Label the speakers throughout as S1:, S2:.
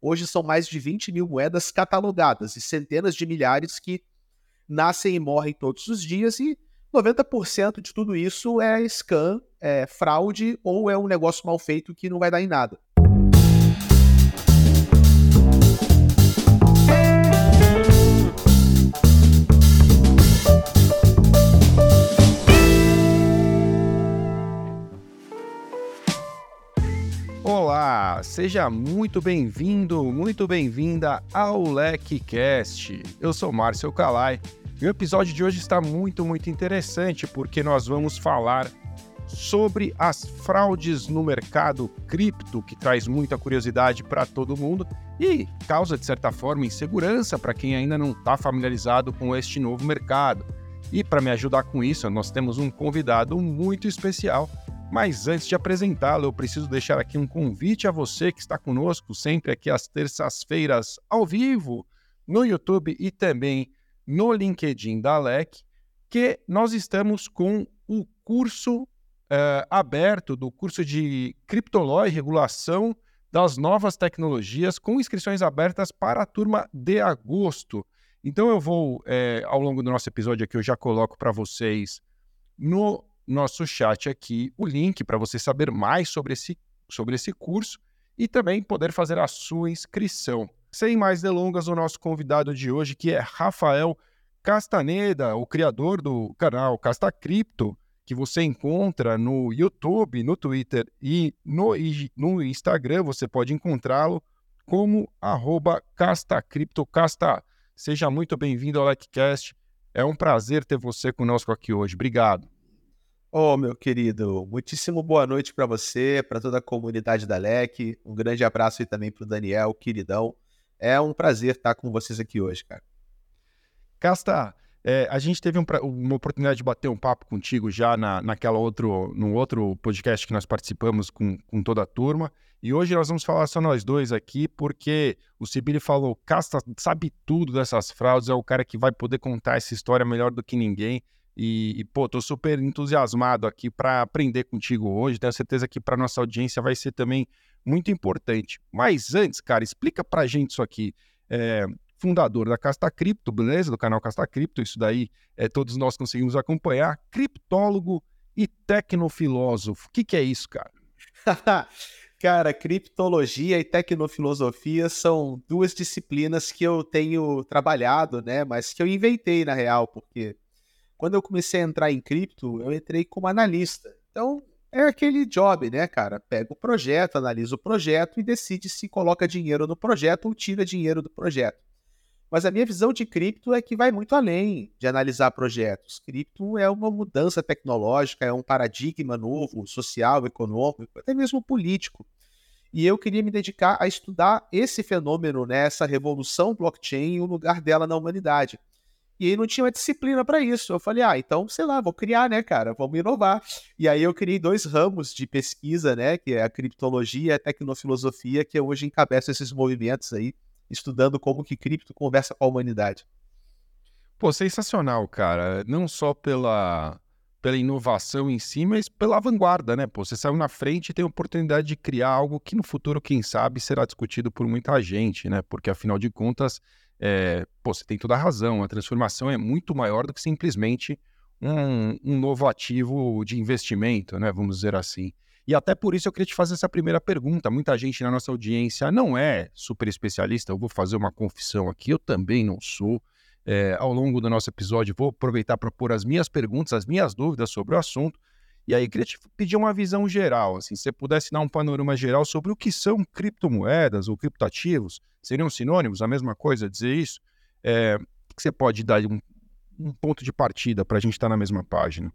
S1: Hoje são mais de 20 mil moedas catalogadas e centenas de milhares que nascem e morrem todos os dias e 90% de tudo isso é scam, é fraude ou é um negócio mal feito que não vai dar em nada.
S2: Olá, seja muito bem-vindo, muito bem-vinda ao LecCast. Eu sou Márcio Calai e o episódio de hoje está muito, muito interessante porque nós vamos falar sobre as fraudes no mercado cripto, que traz muita curiosidade para todo mundo e causa, de certa forma, insegurança para quem ainda não está familiarizado com este novo mercado. E para me ajudar com isso, nós temos um convidado muito especial mas antes de apresentá-lo, eu preciso deixar aqui um convite a você que está conosco sempre aqui às terças-feiras ao vivo no YouTube e também no LinkedIn da LEC, que nós estamos com o curso uh, aberto do curso de Criptoló e Regulação das Novas Tecnologias, com inscrições abertas para a turma de agosto. Então eu vou, é, ao longo do nosso episódio aqui, eu já coloco para vocês no nosso chat aqui o link para você saber mais sobre esse, sobre esse curso e também poder fazer a sua inscrição. Sem mais delongas, o nosso convidado de hoje, que é Rafael Castaneda, o criador do canal Casta Cripto, que você encontra no YouTube, no Twitter e no, no Instagram, você pode encontrá-lo como arroba CastaCripto. Casta, seja muito bem-vindo ao LikeCast. É um prazer ter você conosco aqui hoje. Obrigado.
S1: Oh, meu querido, muitíssimo boa noite para você, para toda a comunidade da LEC. Um grande abraço aí também para o Daniel, queridão. É um prazer estar com vocês aqui hoje, cara.
S2: Casta, é, a gente teve um, uma oportunidade de bater um papo contigo já na, naquela outro, no outro podcast que nós participamos com, com toda a turma. E hoje nós vamos falar só nós dois aqui, porque o Sibili falou: Casta sabe tudo dessas fraudes, é o cara que vai poder contar essa história melhor do que ninguém. E, e pô, tô super entusiasmado aqui para aprender contigo hoje. Tenho certeza que para nossa audiência vai ser também muito importante. Mas antes, cara, explica pra gente isso aqui. É, fundador da Casta Cripto, beleza? Do canal Casta Cripto, isso daí é, todos nós conseguimos acompanhar. Criptólogo e tecnofilósofo. O que, que é isso, cara?
S1: Cara, criptologia e tecnofilosofia são duas disciplinas que eu tenho trabalhado, né? Mas que eu inventei na real, porque quando eu comecei a entrar em cripto, eu entrei como analista. Então, é aquele job, né, cara? Pega o projeto, analisa o projeto e decide se coloca dinheiro no projeto ou tira dinheiro do projeto. Mas a minha visão de cripto é que vai muito além de analisar projetos. Cripto é uma mudança tecnológica, é um paradigma novo, social, econômico, até mesmo político. E eu queria me dedicar a estudar esse fenômeno, né, essa revolução blockchain e o lugar dela na humanidade. E aí não tinha uma disciplina para isso. Eu falei, ah, então, sei lá, vou criar, né, cara? Vamos inovar. E aí eu criei dois ramos de pesquisa, né, que é a criptologia e a tecnofilosofia, que hoje encabeço esses movimentos aí, estudando como que cripto conversa com a humanidade.
S2: Pô, sensacional, cara. Não só pela, pela inovação em si, mas pela vanguarda, né? Pô, você saiu na frente e tem a oportunidade de criar algo que no futuro, quem sabe, será discutido por muita gente, né? Porque afinal de contas, é, pô, você tem toda a razão, a transformação é muito maior do que simplesmente um, um novo ativo de investimento, né? Vamos dizer assim. E até por isso eu queria te fazer essa primeira pergunta. Muita gente na nossa audiência não é super especialista. Eu vou fazer uma confissão aqui, eu também não sou. É, ao longo do nosso episódio, vou aproveitar para pôr as minhas perguntas, as minhas dúvidas sobre o assunto. E aí, queria te pedir uma visão geral, assim, se você pudesse dar um panorama geral sobre o que são criptomoedas ou criptativos, seriam sinônimos, a mesma coisa dizer isso? É, que você pode dar um, um ponto de partida para a gente estar tá na mesma página?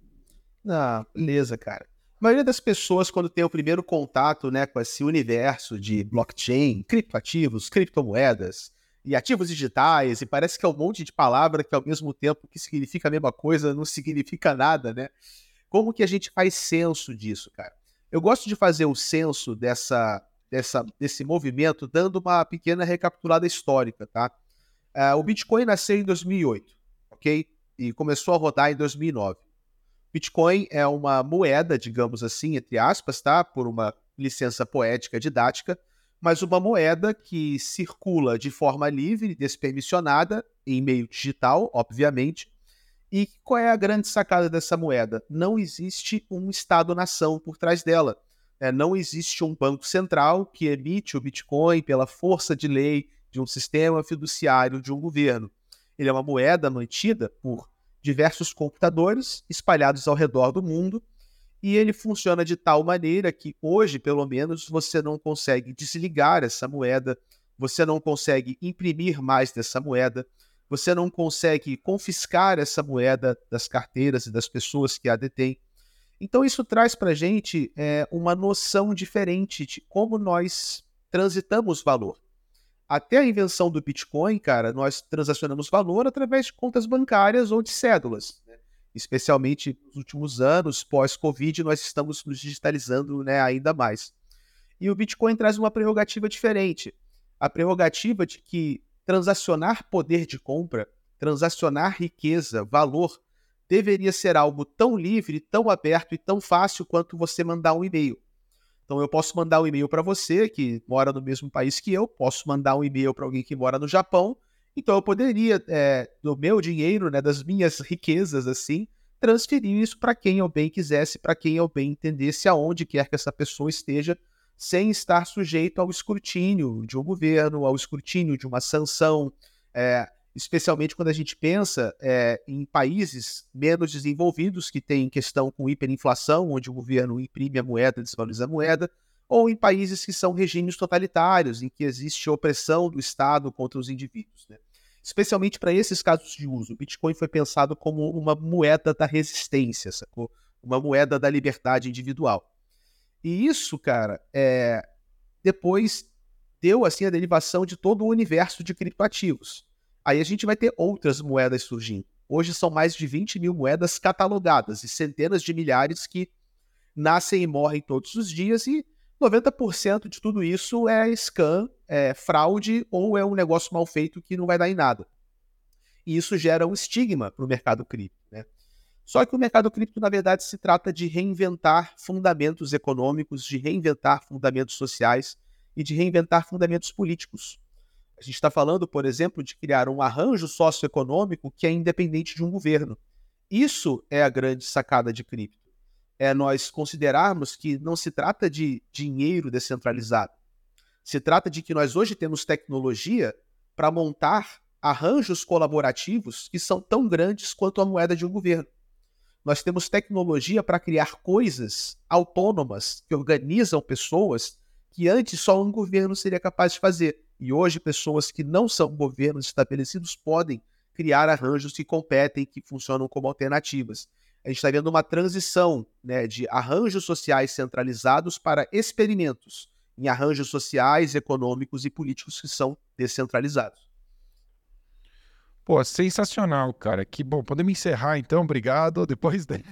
S1: Ah, beleza, cara. A maioria das pessoas, quando tem o primeiro contato né, com esse universo de blockchain, criptoativos, criptomoedas e ativos digitais, e parece que é um monte de palavra que ao mesmo tempo que significa a mesma coisa, não significa nada, né? Como que a gente faz senso disso, cara? Eu gosto de fazer o senso dessa, dessa, desse movimento dando uma pequena recapitulada histórica, tá? Uh, o Bitcoin nasceu em 2008, ok? E começou a rodar em 2009. Bitcoin é uma moeda, digamos assim, entre aspas, tá? Por uma licença poética didática, mas uma moeda que circula de forma livre, despermissionada, em meio digital, obviamente. E qual é a grande sacada dessa moeda? Não existe um Estado-nação por trás dela. É, não existe um banco central que emite o Bitcoin pela força de lei de um sistema fiduciário de um governo. Ele é uma moeda mantida por diversos computadores espalhados ao redor do mundo e ele funciona de tal maneira que hoje, pelo menos, você não consegue desligar essa moeda, você não consegue imprimir mais dessa moeda, você não consegue confiscar essa moeda das carteiras e das pessoas que a detêm. Então, isso traz para a gente é, uma noção diferente de como nós transitamos valor. Até a invenção do Bitcoin, cara, nós transacionamos valor através de contas bancárias ou de cédulas especialmente nos últimos anos, pós-Covid, nós estamos nos digitalizando né, ainda mais. E o Bitcoin traz uma prerrogativa diferente. A prerrogativa de que transacionar poder de compra, transacionar riqueza, valor, deveria ser algo tão livre, tão aberto e tão fácil quanto você mandar um e-mail. Então eu posso mandar um e-mail para você que mora no mesmo país que eu, posso mandar um e-mail para alguém que mora no Japão então eu poderia, é, do meu dinheiro, né, das minhas riquezas, assim, transferir isso para quem eu bem quisesse, para quem eu bem entendesse, aonde quer que essa pessoa esteja, sem estar sujeito ao escrutínio de um governo, ao escrutínio de uma sanção, é, especialmente quando a gente pensa é, em países menos desenvolvidos que têm questão com hiperinflação, onde o governo imprime a moeda, desvaloriza a moeda, ou em países que são regimes totalitários, em que existe opressão do Estado contra os indivíduos. Né? Especialmente para esses casos de uso, o Bitcoin foi pensado como uma moeda da resistência, sacou? Uma moeda da liberdade individual. E isso, cara, é... depois deu assim a derivação de todo o universo de criptoativos. Aí a gente vai ter outras moedas surgindo. Hoje são mais de 20 mil moedas catalogadas e centenas de milhares que nascem e morrem todos os dias e 90% de tudo isso é scam, é fraude ou é um negócio mal feito que não vai dar em nada. E isso gera um estigma para o mercado cripto. Né? Só que o mercado cripto, na verdade, se trata de reinventar fundamentos econômicos, de reinventar fundamentos sociais e de reinventar fundamentos políticos. A gente está falando, por exemplo, de criar um arranjo socioeconômico que é independente de um governo. Isso é a grande sacada de cripto é nós considerarmos que não se trata de dinheiro descentralizado. Se trata de que nós hoje temos tecnologia para montar arranjos colaborativos que são tão grandes quanto a moeda de um governo. Nós temos tecnologia para criar coisas autônomas que organizam pessoas que antes só um governo seria capaz de fazer. E hoje pessoas que não são governos estabelecidos podem criar arranjos que competem, que funcionam como alternativas a gente está vendo uma transição né, de arranjos sociais centralizados para experimentos em arranjos sociais, econômicos e políticos que são descentralizados.
S2: Pô, sensacional, cara. Que bom. Podemos encerrar então, obrigado. Depois de...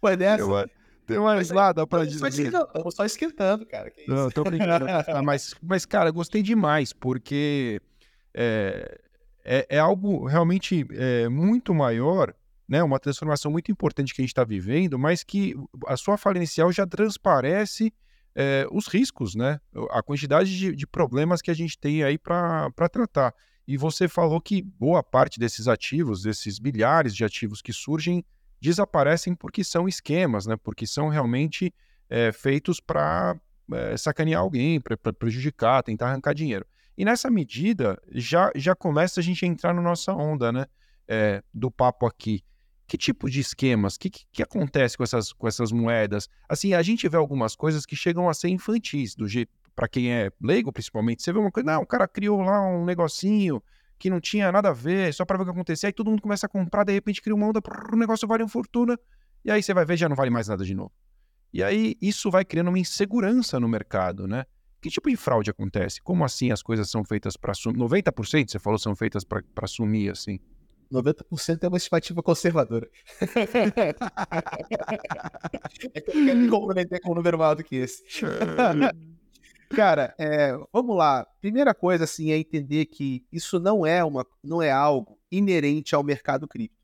S1: Foi dessa.
S2: Tem mais nada para dizer.
S1: Estamos só esquentando, cara. Que
S2: Não, tô brincando. Ah, mas, mas, cara, gostei demais, porque é, é, é algo realmente é, muito maior né, uma transformação muito importante que a gente está vivendo, mas que a sua fala inicial já transparece é, os riscos, né? A quantidade de, de, problemas que a gente tem aí para tratar. E você falou que boa parte desses ativos, desses milhares de ativos que surgem, desaparecem porque são esquemas, né? Porque são realmente é, feitos para é, sacanear alguém, para prejudicar, tentar arrancar dinheiro. E nessa medida já, já começa a gente a entrar na nossa onda, né? É, do papo aqui que tipo de esquemas? O que, que, que, acontece com essas, com essas moedas? Assim, a gente vê algumas coisas que chegam a ser infantis, do jeito, para quem é leigo principalmente, você vê uma coisa, não, o cara criou lá um negocinho que não tinha nada a ver, só para ver o que acontecer, aí todo mundo começa a comprar, de repente cria uma onda, o negócio vale uma fortuna, e aí você vai ver, já não vale mais nada de novo. E aí isso vai criando uma insegurança no mercado, né? Que tipo de fraude acontece? Como assim as coisas são feitas para sumir? 90% você falou são feitas para sumir, assim?
S1: 90% é uma estimativa conservadora. é que eu quero me comprometer com um número maior do que esse. Cara, é, vamos lá. Primeira coisa assim é entender que isso não é uma, não é algo inerente ao mercado cripto.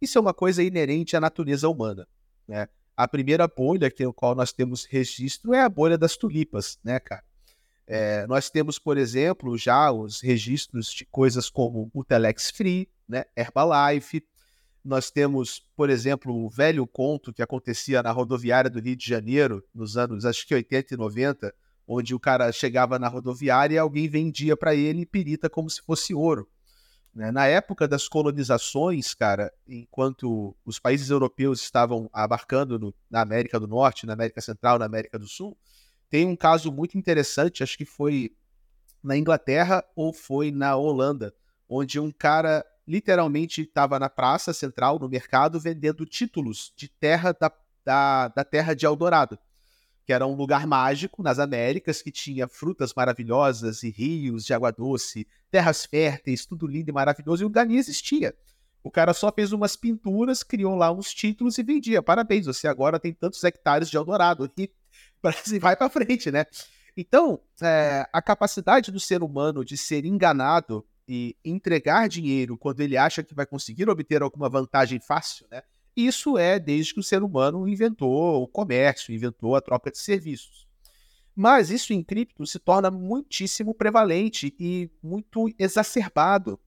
S1: Isso é uma coisa inerente à natureza humana, né? A primeira bolha que qual nós temos registro é a bolha das tulipas, né, cara? É, nós temos, por exemplo, já os registros de coisas como o Telex Free, né, Herbalife. Nós temos, por exemplo, o velho conto que acontecia na rodoviária do Rio de Janeiro, nos anos, acho que 80 e 90, onde o cara chegava na rodoviária e alguém vendia para ele pirita como se fosse ouro. Né? Na época das colonizações, cara, enquanto os países europeus estavam abarcando no, na América do Norte, na América Central, na América do Sul, tem um caso muito interessante, acho que foi na Inglaterra ou foi na Holanda, onde um cara literalmente estava na praça central, no mercado, vendendo títulos de terra da, da, da terra de Eldorado que era um lugar mágico nas Américas, que tinha frutas maravilhosas e rios de água doce, terras férteis, tudo lindo e maravilhoso, e o lugar nem existia. O cara só fez umas pinturas, criou lá uns títulos e vendia. Parabéns, você agora tem tantos hectares de Eldorado. E vai para frente, né? Então, é, a capacidade do ser humano de ser enganado e entregar dinheiro quando ele acha que vai conseguir obter alguma vantagem fácil, né? Isso é desde que o ser humano inventou o comércio, inventou a troca de serviços. Mas isso em cripto se torna muitíssimo prevalente e muito exacerbado.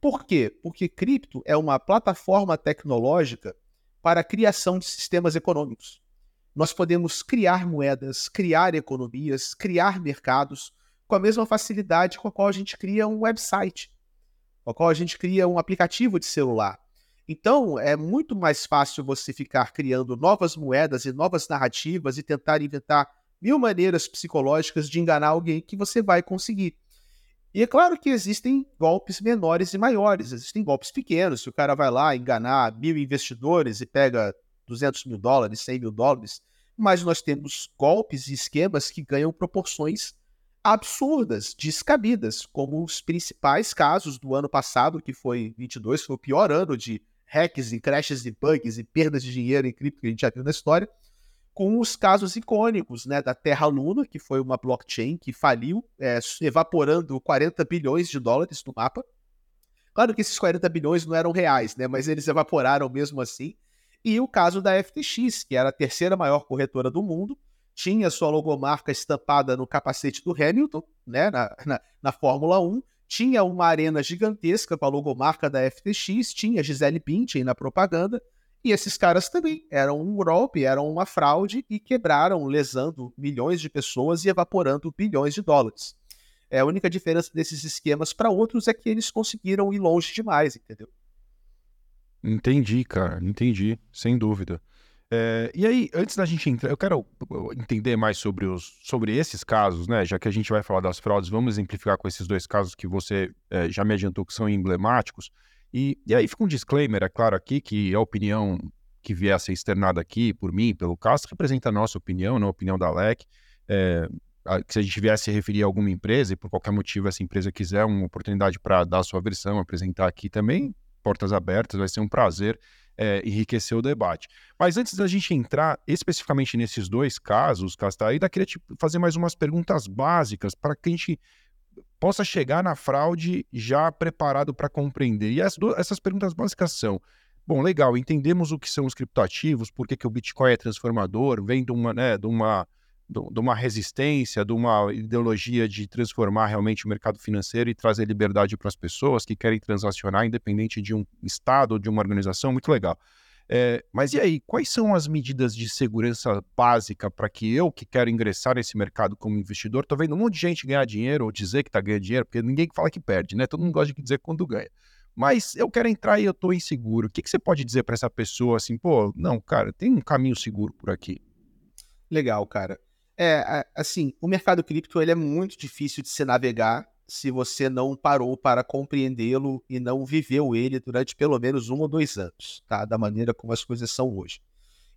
S1: Por quê? Porque cripto é uma plataforma tecnológica para a criação de sistemas econômicos. Nós podemos criar moedas, criar economias, criar mercados com a mesma facilidade com a qual a gente cria um website, com a qual a gente cria um aplicativo de celular. Então, é muito mais fácil você ficar criando novas moedas e novas narrativas e tentar inventar mil maneiras psicológicas de enganar alguém que você vai conseguir. E é claro que existem golpes menores e maiores, existem golpes pequenos. Se o cara vai lá enganar mil investidores e pega 200 mil dólares, 100 mil dólares, mas nós temos golpes e esquemas que ganham proporções absurdas, descabidas, como os principais casos do ano passado, que foi 22, foi o pior ano de hacks e crashes e bugs e perdas de dinheiro em cripto que a gente já viu na história, com os casos icônicos né, da Terra Luna, que foi uma blockchain que faliu, é, evaporando 40 bilhões de dólares no mapa. Claro que esses 40 bilhões não eram reais, né, mas eles evaporaram mesmo assim. E o caso da FTX, que era a terceira maior corretora do mundo, tinha sua logomarca estampada no capacete do Hamilton, né, na, na, na Fórmula 1, tinha uma arena gigantesca com a logomarca da FTX, tinha Gisele Bündchen na propaganda, e esses caras também eram um golpe, eram uma fraude e quebraram, lesando milhões de pessoas e evaporando bilhões de dólares. É, a única diferença desses esquemas para outros é que eles conseguiram ir longe demais, entendeu?
S2: Entendi, cara, entendi, sem dúvida. É, e aí, antes da gente entrar, eu quero entender mais sobre, os, sobre esses casos, né? Já que a gente vai falar das fraudes, vamos exemplificar com esses dois casos que você é, já me adiantou que são emblemáticos. E, e aí fica um disclaimer, é claro, aqui, que a opinião que vier a ser externada aqui por mim, pelo Castro, representa a nossa opinião, não a opinião da LEC. É, se a gente viesse a referir a alguma empresa e por qualquer motivo essa empresa quiser uma oportunidade para dar a sua versão, apresentar aqui também, portas abertas, vai ser um prazer é, enriquecer o debate. Mas antes da gente entrar especificamente nesses dois casos, Castaída, queria te fazer mais umas perguntas básicas para que a gente possa chegar na fraude já preparado para compreender. E essas perguntas básicas são: bom, legal, entendemos o que são os criptoativos, por que, que o Bitcoin é transformador, vem de uma, né, de uma de uma resistência, de uma ideologia de transformar realmente o mercado financeiro e trazer liberdade para as pessoas que querem transacionar, independente de um estado ou de uma organização, muito legal. É, mas e aí, quais são as medidas de segurança básica para que eu, que quero ingressar nesse mercado como investidor, estou vendo um monte de gente ganhar dinheiro ou dizer que está ganhando dinheiro, porque ninguém fala que perde, né? Todo mundo gosta de dizer quando ganha. Mas eu quero entrar e eu estou inseguro. O que, que você pode dizer para essa pessoa assim, pô, não, cara, tem um caminho seguro por aqui?
S1: Legal, cara. É, assim, o mercado cripto ele é muito difícil de se navegar se você não parou para compreendê-lo e não viveu ele durante pelo menos um ou dois anos, tá? Da maneira como as coisas são hoje.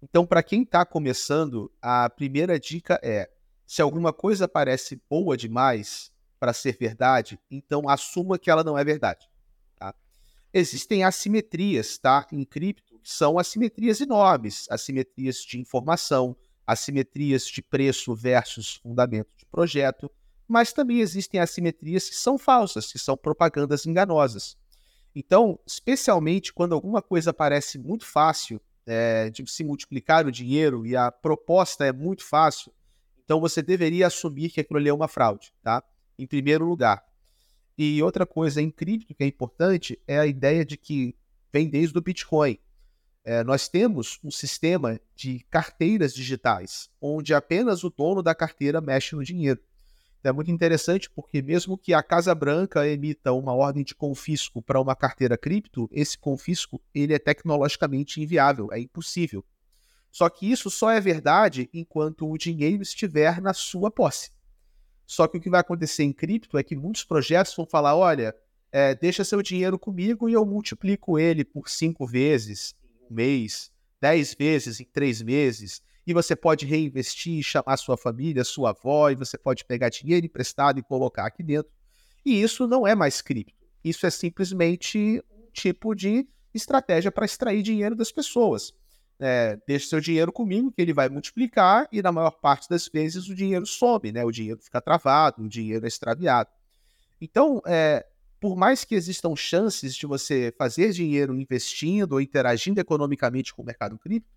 S1: Então, para quem está começando, a primeira dica é: se alguma coisa parece boa demais para ser verdade, então assuma que ela não é verdade. Tá? Existem assimetrias, tá? Em cripto, são assimetrias enormes, assimetrias de informação, assimetrias de preço versus fundamento de projeto, mas também existem assimetrias que são falsas, que são propagandas enganosas. Então, especialmente quando alguma coisa parece muito fácil é, de se multiplicar o dinheiro e a proposta é muito fácil, Então você deveria assumir que aquilo ali é uma fraude, tá? Em primeiro lugar. E outra coisa cripto que é importante é a ideia de que vem desde o Bitcoin. É, nós temos um sistema de carteiras digitais, onde apenas o dono da carteira mexe no dinheiro. Então, é muito interessante porque, mesmo que a Casa Branca emita uma ordem de confisco para uma carteira cripto, esse confisco ele é tecnologicamente inviável, é impossível. Só que isso só é verdade enquanto o dinheiro estiver na sua posse. Só que o que vai acontecer em cripto é que muitos projetos vão falar: olha, é, deixa seu dinheiro comigo e eu multiplico ele por cinco vezes, mês, dez vezes em três meses, e você pode reinvestir, chamar sua família, sua avó, e você pode pegar dinheiro emprestado e colocar aqui dentro. E isso não é mais cripto. Isso é simplesmente um tipo de estratégia para extrair dinheiro das pessoas. É, deixa seu dinheiro comigo, que ele vai multiplicar, e na maior parte das vezes o dinheiro some, né? o dinheiro fica travado, o dinheiro é extraviado. Então, é, por mais que existam chances de você fazer dinheiro investindo ou interagindo economicamente com o mercado cripto,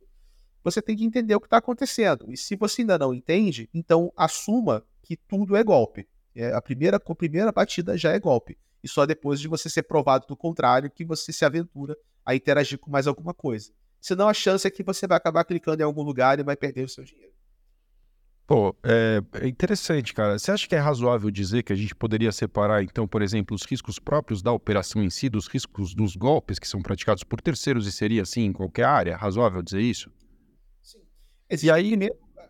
S1: você tem que entender o que está acontecendo. E se você ainda não entende, então assuma que tudo é golpe. É, a, primeira, a primeira batida já é golpe. E só depois de você ser provado do contrário que você se aventura a interagir com mais alguma coisa. Senão a chance é que você vai acabar clicando em algum lugar e vai perder o seu dinheiro.
S2: Pô, é, é, interessante, cara. Você acha que é razoável dizer que a gente poderia separar, então, por exemplo, os riscos próprios da operação em si dos riscos dos golpes que são praticados por terceiros e seria assim em qualquer área? Razoável dizer isso?
S1: Sim. e aí,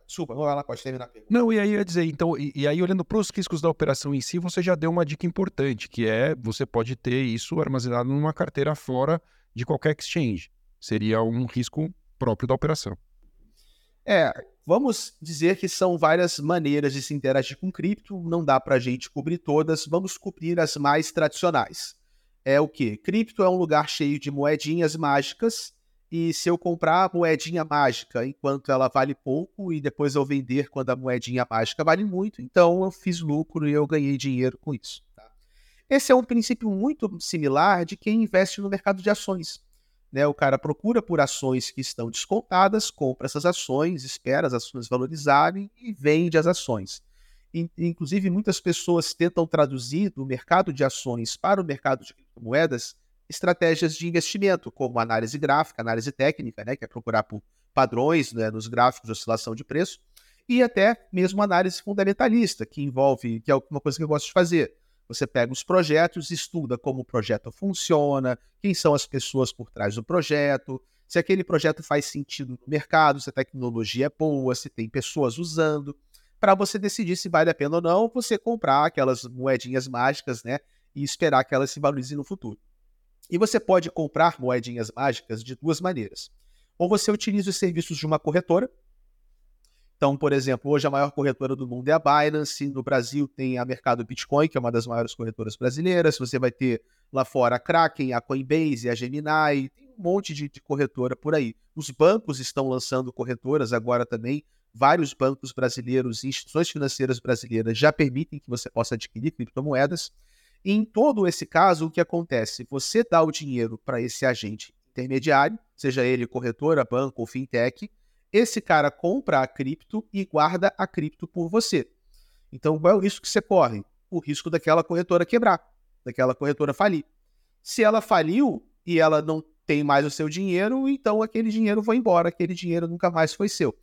S1: Desculpa, vamos lá, pode terminar a pergunta.
S2: Não, e aí eu ia dizer, então, e, e aí olhando para os riscos da operação em si, você já deu uma dica importante, que é você pode ter isso armazenado numa carteira fora de qualquer exchange. Seria um risco próprio da operação.
S1: É, Vamos dizer que são várias maneiras de se interagir com cripto, não dá para a gente cobrir todas, vamos cobrir as mais tradicionais. É o que? Cripto é um lugar cheio de moedinhas mágicas, e se eu comprar a moedinha mágica enquanto ela vale pouco e depois eu vender quando a moedinha mágica vale muito, então eu fiz lucro e eu ganhei dinheiro com isso. Tá? Esse é um princípio muito similar de quem investe no mercado de ações. Né, o cara procura por ações que estão descontadas, compra essas ações, espera as ações valorizarem e vende as ações. Inclusive, muitas pessoas tentam traduzir do mercado de ações para o mercado de criptomoedas estratégias de investimento, como análise gráfica, análise técnica, né, que é procurar por padrões né, nos gráficos de oscilação de preço, e até mesmo análise fundamentalista, que envolve, que é uma coisa que eu gosto de fazer, você pega os projetos, estuda como o projeto funciona, quem são as pessoas por trás do projeto, se aquele projeto faz sentido no mercado, se a tecnologia é boa, se tem pessoas usando, para você decidir se vale a pena ou não você comprar aquelas moedinhas mágicas, né, e esperar que elas se valorizem no futuro. E você pode comprar moedinhas mágicas de duas maneiras. Ou você utiliza os serviços de uma corretora, então, por exemplo, hoje a maior corretora do mundo é a Binance. No Brasil tem a Mercado Bitcoin, que é uma das maiores corretoras brasileiras. Você vai ter lá fora a Kraken, a Coinbase, a Gemini, tem um monte de, de corretora por aí. Os bancos estão lançando corretoras agora também. Vários bancos brasileiros e instituições financeiras brasileiras já permitem que você possa adquirir criptomoedas. E em todo esse caso, o que acontece? Você dá o dinheiro para esse agente intermediário, seja ele corretora, banco ou fintech, esse cara compra a cripto e guarda a cripto por você. Então, qual é o risco que você corre? O risco daquela corretora quebrar, daquela corretora falir. Se ela faliu e ela não tem mais o seu dinheiro, então aquele dinheiro foi embora, aquele dinheiro nunca mais foi seu.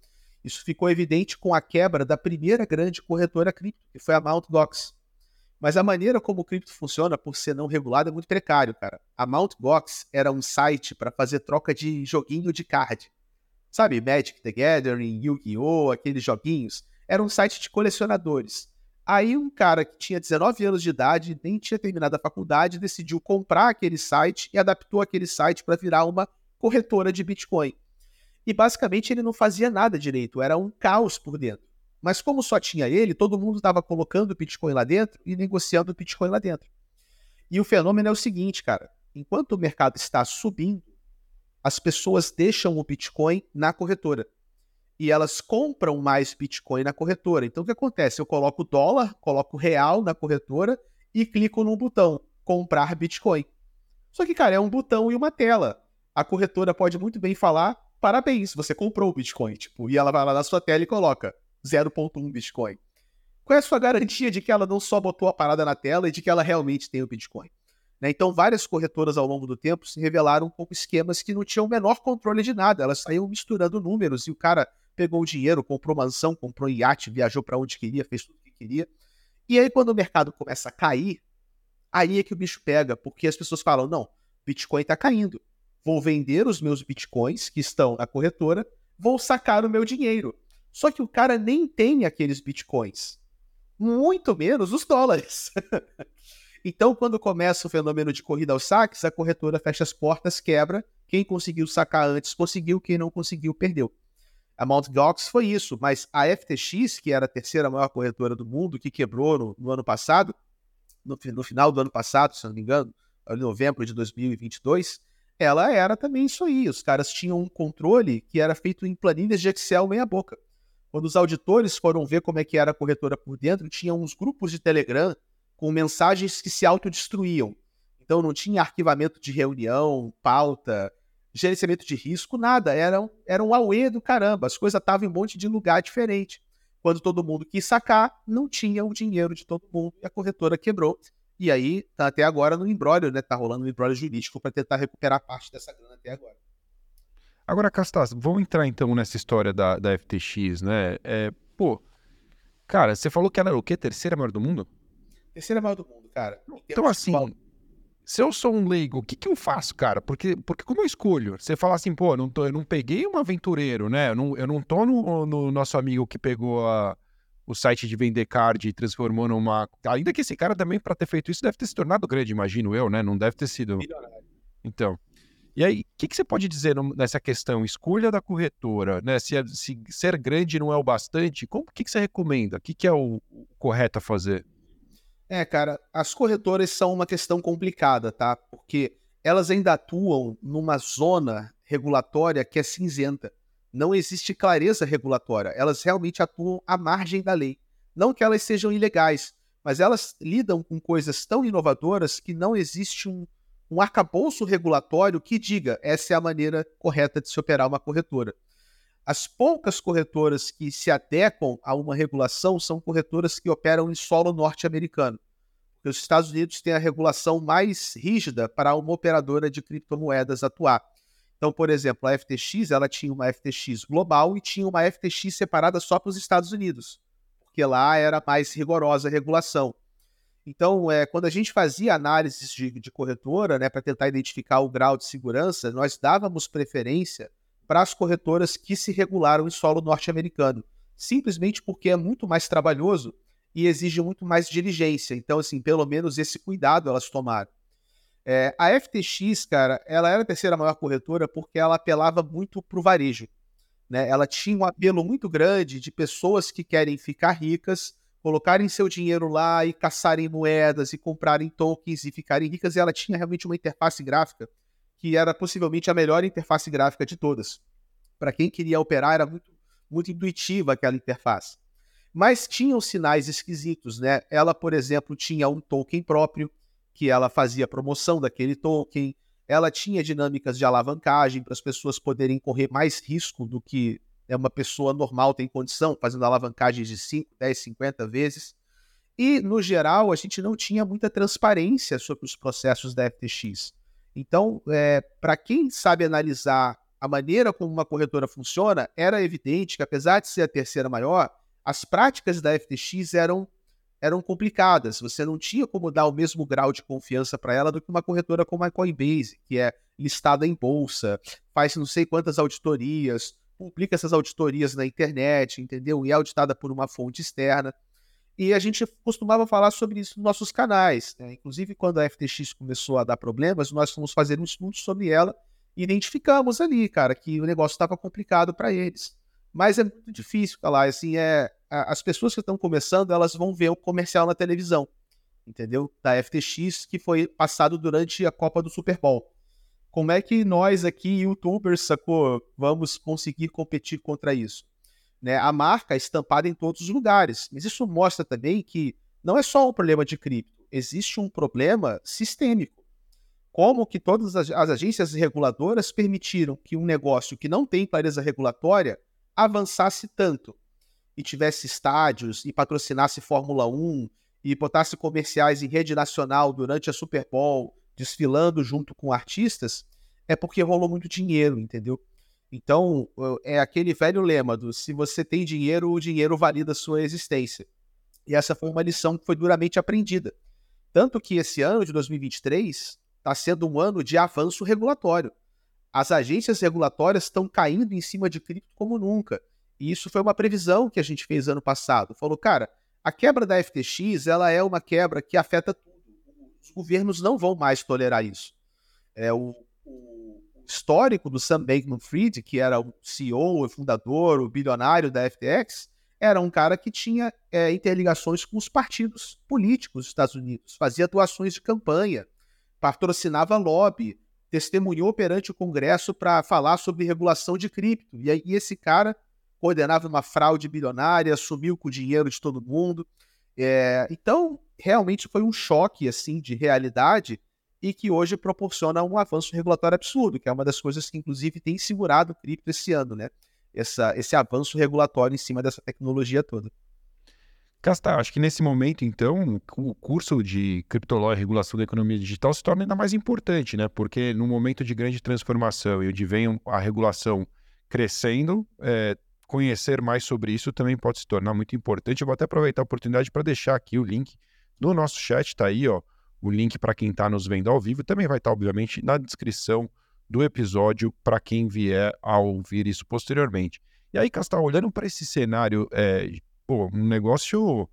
S1: Isso ficou evidente com a quebra da primeira grande corretora cripto, que foi a Mt. Gox. Mas a maneira como o cripto funciona, por ser não regulado, é muito precário, cara. A Mt. Gox era um site para fazer troca de joguinho de card. Sabe, Magic the Gathering, Yu-Gi-Oh!, aqueles joguinhos. Era um site de colecionadores. Aí um cara que tinha 19 anos de idade, nem tinha terminado a faculdade, decidiu comprar aquele site e adaptou aquele site para virar uma corretora de Bitcoin. E basicamente ele não fazia nada direito, era um caos por dentro. Mas como só tinha ele, todo mundo estava colocando Bitcoin lá dentro e negociando Bitcoin lá dentro. E o fenômeno é o seguinte, cara: enquanto o mercado está subindo, as pessoas deixam o Bitcoin na corretora. E elas compram mais Bitcoin na corretora. Então o que acontece? Eu coloco dólar, coloco real na corretora e clico num botão, comprar Bitcoin. Só que, cara, é um botão e uma tela. A corretora pode muito bem falar, parabéns, você comprou o Bitcoin. Tipo, e ela vai lá na sua tela e coloca, 0.1 Bitcoin. Qual é a sua garantia de que ela não só botou a parada na tela e de que ela realmente tem o Bitcoin? Né? Então, várias corretoras ao longo do tempo se revelaram pouco esquemas que não tinham o menor controle de nada. Elas saíam misturando números e o cara pegou o dinheiro, comprou mansão, comprou iate, viajou para onde queria, fez tudo o que queria. E aí, quando o mercado começa a cair, aí é que o bicho pega, porque as pessoas falam: não, Bitcoin está caindo. Vou vender os meus bitcoins que estão na corretora, vou sacar o meu dinheiro. Só que o cara nem tem aqueles bitcoins, muito menos os dólares. Então, quando começa o fenômeno de corrida aos saques, a corretora fecha as portas, quebra. Quem conseguiu sacar antes conseguiu, quem não conseguiu perdeu. A Mt. Gox foi isso, mas a FTX, que era a terceira maior corretora do mundo, que quebrou no, no ano passado, no, no, final do ano passado, se não me engano, em novembro de 2022, ela era também isso aí. Os caras tinham um controle que era feito em planilhas de Excel meia boca. Quando os auditores foram ver como é que era a corretora por dentro, tinha uns grupos de Telegram com mensagens que se autodestruíam. Então não tinha arquivamento de reunião, pauta, gerenciamento de risco, nada. Era um, era um auê do caramba. As coisas estavam em um monte de lugar diferente. Quando todo mundo quis sacar, não tinha o dinheiro de todo mundo e a corretora quebrou. E aí, tá até agora no embrólio, né? Tá rolando um embrólio jurídico para tentar recuperar parte dessa grana até agora.
S2: Agora, Castas, vamos entrar então nessa história da, da FTX, né? É, pô, cara, você falou que ela era o quê? Terceira maior do mundo?
S1: Terceira maior do mundo, cara.
S2: Então, assim, se eu sou um leigo, o que, que eu faço, cara? Porque, porque como eu escolho? Você fala assim, pô, eu não, tô, eu não peguei um aventureiro, né? Eu não, eu não tô no, no nosso amigo que pegou a, o site de vender card e transformou numa. Ainda que esse cara também, para ter feito isso, deve ter se tornado grande, imagino eu, né? Não deve ter sido. Então. E aí, o que, que, você pode dizer nessa questão? Escolha da corretora, né? Se, é, se ser grande não é o bastante, o que, que você recomenda? O que, que é o, o correto a fazer?
S1: É, cara, as corretoras são uma questão complicada, tá? Porque elas ainda atuam numa zona regulatória que é cinzenta. Não existe clareza regulatória. Elas realmente atuam à margem da lei. Não que elas sejam ilegais, mas elas lidam com coisas tão inovadoras que não existe um, um arcabouço regulatório que diga essa é a maneira correta de se operar uma corretora. As poucas corretoras que se adequam a uma regulação são corretoras que operam em solo norte-americano. Porque os Estados Unidos têm a regulação mais rígida para uma operadora de criptomoedas atuar. Então, por exemplo, a FTX ela tinha uma FTX global e tinha uma FTX separada só para os Estados Unidos, porque lá era mais rigorosa a regulação. Então, é, quando a gente fazia análises de, de corretora, né, para tentar identificar o grau de segurança, nós dávamos preferência para as corretoras que se regularam em solo norte-americano, simplesmente porque é muito mais trabalhoso e exige muito mais diligência. Então, assim, pelo menos esse cuidado elas tomaram. É, a FTX, cara, ela era a terceira maior corretora porque ela apelava muito para o varejo. Né? Ela tinha um apelo muito grande de pessoas que querem ficar ricas, colocarem seu dinheiro lá e caçarem moedas e comprarem tokens e ficarem ricas. E ela tinha realmente uma interface gráfica que era possivelmente a melhor interface gráfica de todas. Para quem queria operar, era muito, muito intuitiva aquela interface. Mas tinham sinais esquisitos, né? Ela, por exemplo, tinha um token próprio, que ela fazia promoção daquele token. Ela tinha dinâmicas de alavancagem para as pessoas poderem correr mais risco do que é uma pessoa normal tem condição, fazendo alavancagens de 5, 10, 50 vezes. E, no geral, a gente não tinha muita transparência sobre os processos da FTX. Então, é, para quem sabe analisar a maneira como uma corretora funciona, era evidente que, apesar de ser a terceira maior, as práticas da FTX eram, eram complicadas. Você não tinha como dar o mesmo grau de confiança para ela do que uma corretora como a Coinbase, que é listada em bolsa, faz não sei quantas auditorias, publica essas auditorias na internet, entendeu? E é auditada por uma fonte externa. E a gente costumava falar sobre isso nos nossos canais. Né? Inclusive, quando a FTX começou a dar problemas, nós fomos fazer um estudo sobre ela e identificamos ali, cara, que o negócio estava complicado para eles. Mas é muito difícil, falar. Assim, é, as pessoas que estão começando, elas vão ver o comercial na televisão, entendeu? Da FTX, que foi passado durante a Copa do Super Bowl. Como é que nós aqui, youtubers, sacou, vamos conseguir competir contra isso? Né? A marca estampada em todos os lugares. Mas isso mostra também que não é só um problema de cripto, existe um problema sistêmico. Como que todas as, as agências reguladoras permitiram que um negócio que não tem clareza regulatória avançasse tanto? e tivesse estádios e patrocinasse Fórmula 1 e botasse comerciais em rede nacional durante a Super Bowl, desfilando junto com artistas, é porque rolou muito dinheiro, entendeu? Então, é aquele velho lema do se você tem dinheiro, o dinheiro valida a sua existência. E essa foi uma lição que foi duramente aprendida. Tanto que esse ano de 2023 está sendo um ano de avanço regulatório. As agências regulatórias estão caindo em cima de cripto como nunca. E isso foi uma previsão que a gente fez ano passado. Falou, cara, a quebra da FTX ela é uma quebra que afeta tudo. Os governos não vão mais tolerar isso. É o, histórico do Sam Bankman-Fried, que era o CEO, o fundador, o bilionário da FTX, era um cara que tinha é, interligações com os partidos políticos dos Estados Unidos, fazia atuações de campanha, patrocinava lobby, testemunhou perante o Congresso para falar sobre regulação de cripto. E aí esse cara coordenava uma fraude bilionária, sumiu com o dinheiro de todo mundo. É, então, realmente foi um choque assim de realidade e que hoje proporciona um avanço regulatório absurdo, que é uma das coisas que, inclusive, tem segurado o cripto esse ano, né? Essa, esse avanço regulatório em cima dessa tecnologia toda.
S2: Castar, acho que nesse momento, então, o curso de criptológia e regulação da economia digital se torna ainda mais importante, né? Porque no momento de grande transformação e onde vem a regulação crescendo, é, conhecer mais sobre isso também pode se tornar muito importante. Eu vou até aproveitar a oportunidade para deixar aqui o link no nosso chat, está aí, ó, o link para quem está nos vendo ao vivo. Também vai estar, tá, obviamente, na descrição do episódio para quem vier a ouvir isso posteriormente. E aí, Castal, olhando para esse cenário é, pô, um negócio.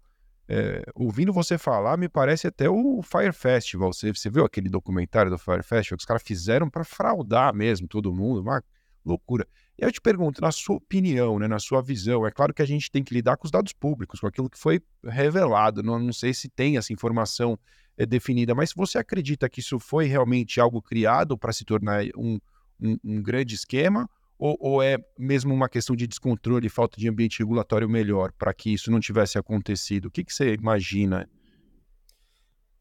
S2: É, ouvindo você falar, me parece até o Fire Festival. Você, você viu aquele documentário do Fire Festival que os caras fizeram para fraudar mesmo todo mundo? Uma loucura. E aí eu te pergunto, na sua opinião, né, na sua visão, é claro que a gente tem que lidar com os dados públicos, com aquilo que foi revelado. Não, não sei se tem essa informação é, definida, mas você acredita que isso foi realmente algo criado para se tornar um, um, um grande esquema? Ou, ou, é mesmo uma questão de descontrole e falta de ambiente regulatório melhor para que isso não tivesse acontecido? O que, que você imagina?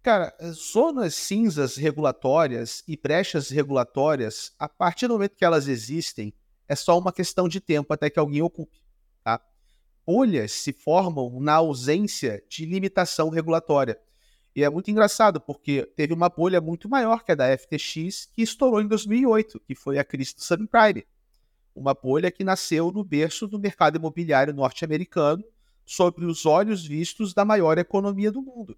S1: Cara, zonas cinzas regulatórias e brechas regulatórias, a partir do momento que elas existem, é só uma questão de tempo até que alguém ocupe. Tá? Bolhas se formam na ausência de limitação regulatória. E é muito engraçado, porque teve uma bolha muito maior que a da FTX, que estourou em 2008, que foi a crise do subprime uma bolha que nasceu no berço do mercado imobiliário norte-americano, sobre os olhos vistos da maior economia do mundo.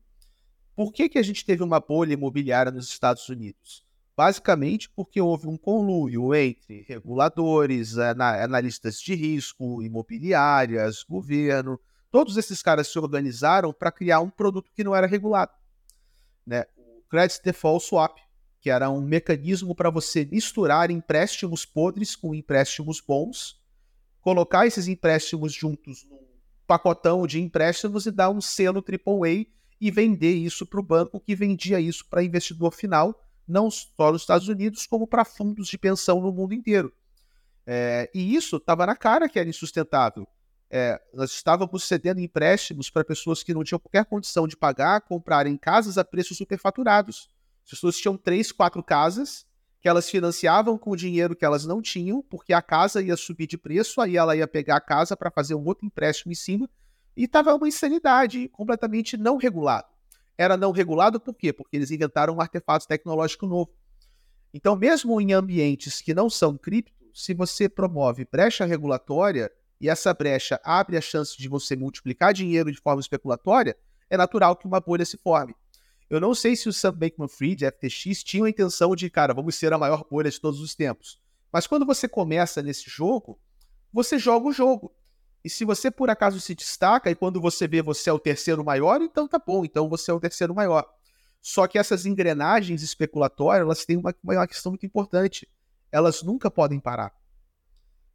S1: Por que, que a gente teve uma bolha imobiliária nos Estados Unidos? Basicamente porque houve um conluio entre reguladores, analistas de risco, imobiliárias, governo. Todos esses caras se organizaram para criar um produto que não era regulado. Né? O Credit Default Swap, que era um mecanismo para você misturar empréstimos podres com empréstimos bons, colocar esses empréstimos juntos num pacotão de empréstimos e dar um selo AAA e vender isso para o banco que vendia isso para investidor final, não só nos Estados Unidos, como para fundos de pensão no mundo inteiro. É, e isso estava na cara que era insustentável. É, nós estávamos cedendo empréstimos para pessoas que não tinham qualquer condição de pagar, comprarem casas a preços superfaturados. As pessoas tinham três, quatro casas que elas financiavam com o dinheiro que elas não tinham, porque a casa ia subir de preço, aí ela ia pegar a casa para fazer um outro empréstimo em cima, e estava uma insanidade, completamente não regulado. Era não regulado por quê? Porque eles inventaram um artefato tecnológico novo. Então, mesmo em ambientes que não são cripto, se você promove brecha regulatória e essa brecha abre a chance de você multiplicar dinheiro de forma especulatória, é natural que uma bolha se forme. Eu não sei se o Sam Bankman-Fried FTX tinham a intenção de, cara, vamos ser a maior bolha de todos os tempos. Mas quando você começa nesse jogo, você joga o jogo. E se você por acaso se destaca e quando você vê você é o terceiro maior, então tá bom, então você é o terceiro maior. Só que essas engrenagens especulatórias, elas têm uma, uma questão muito importante. Elas nunca podem parar.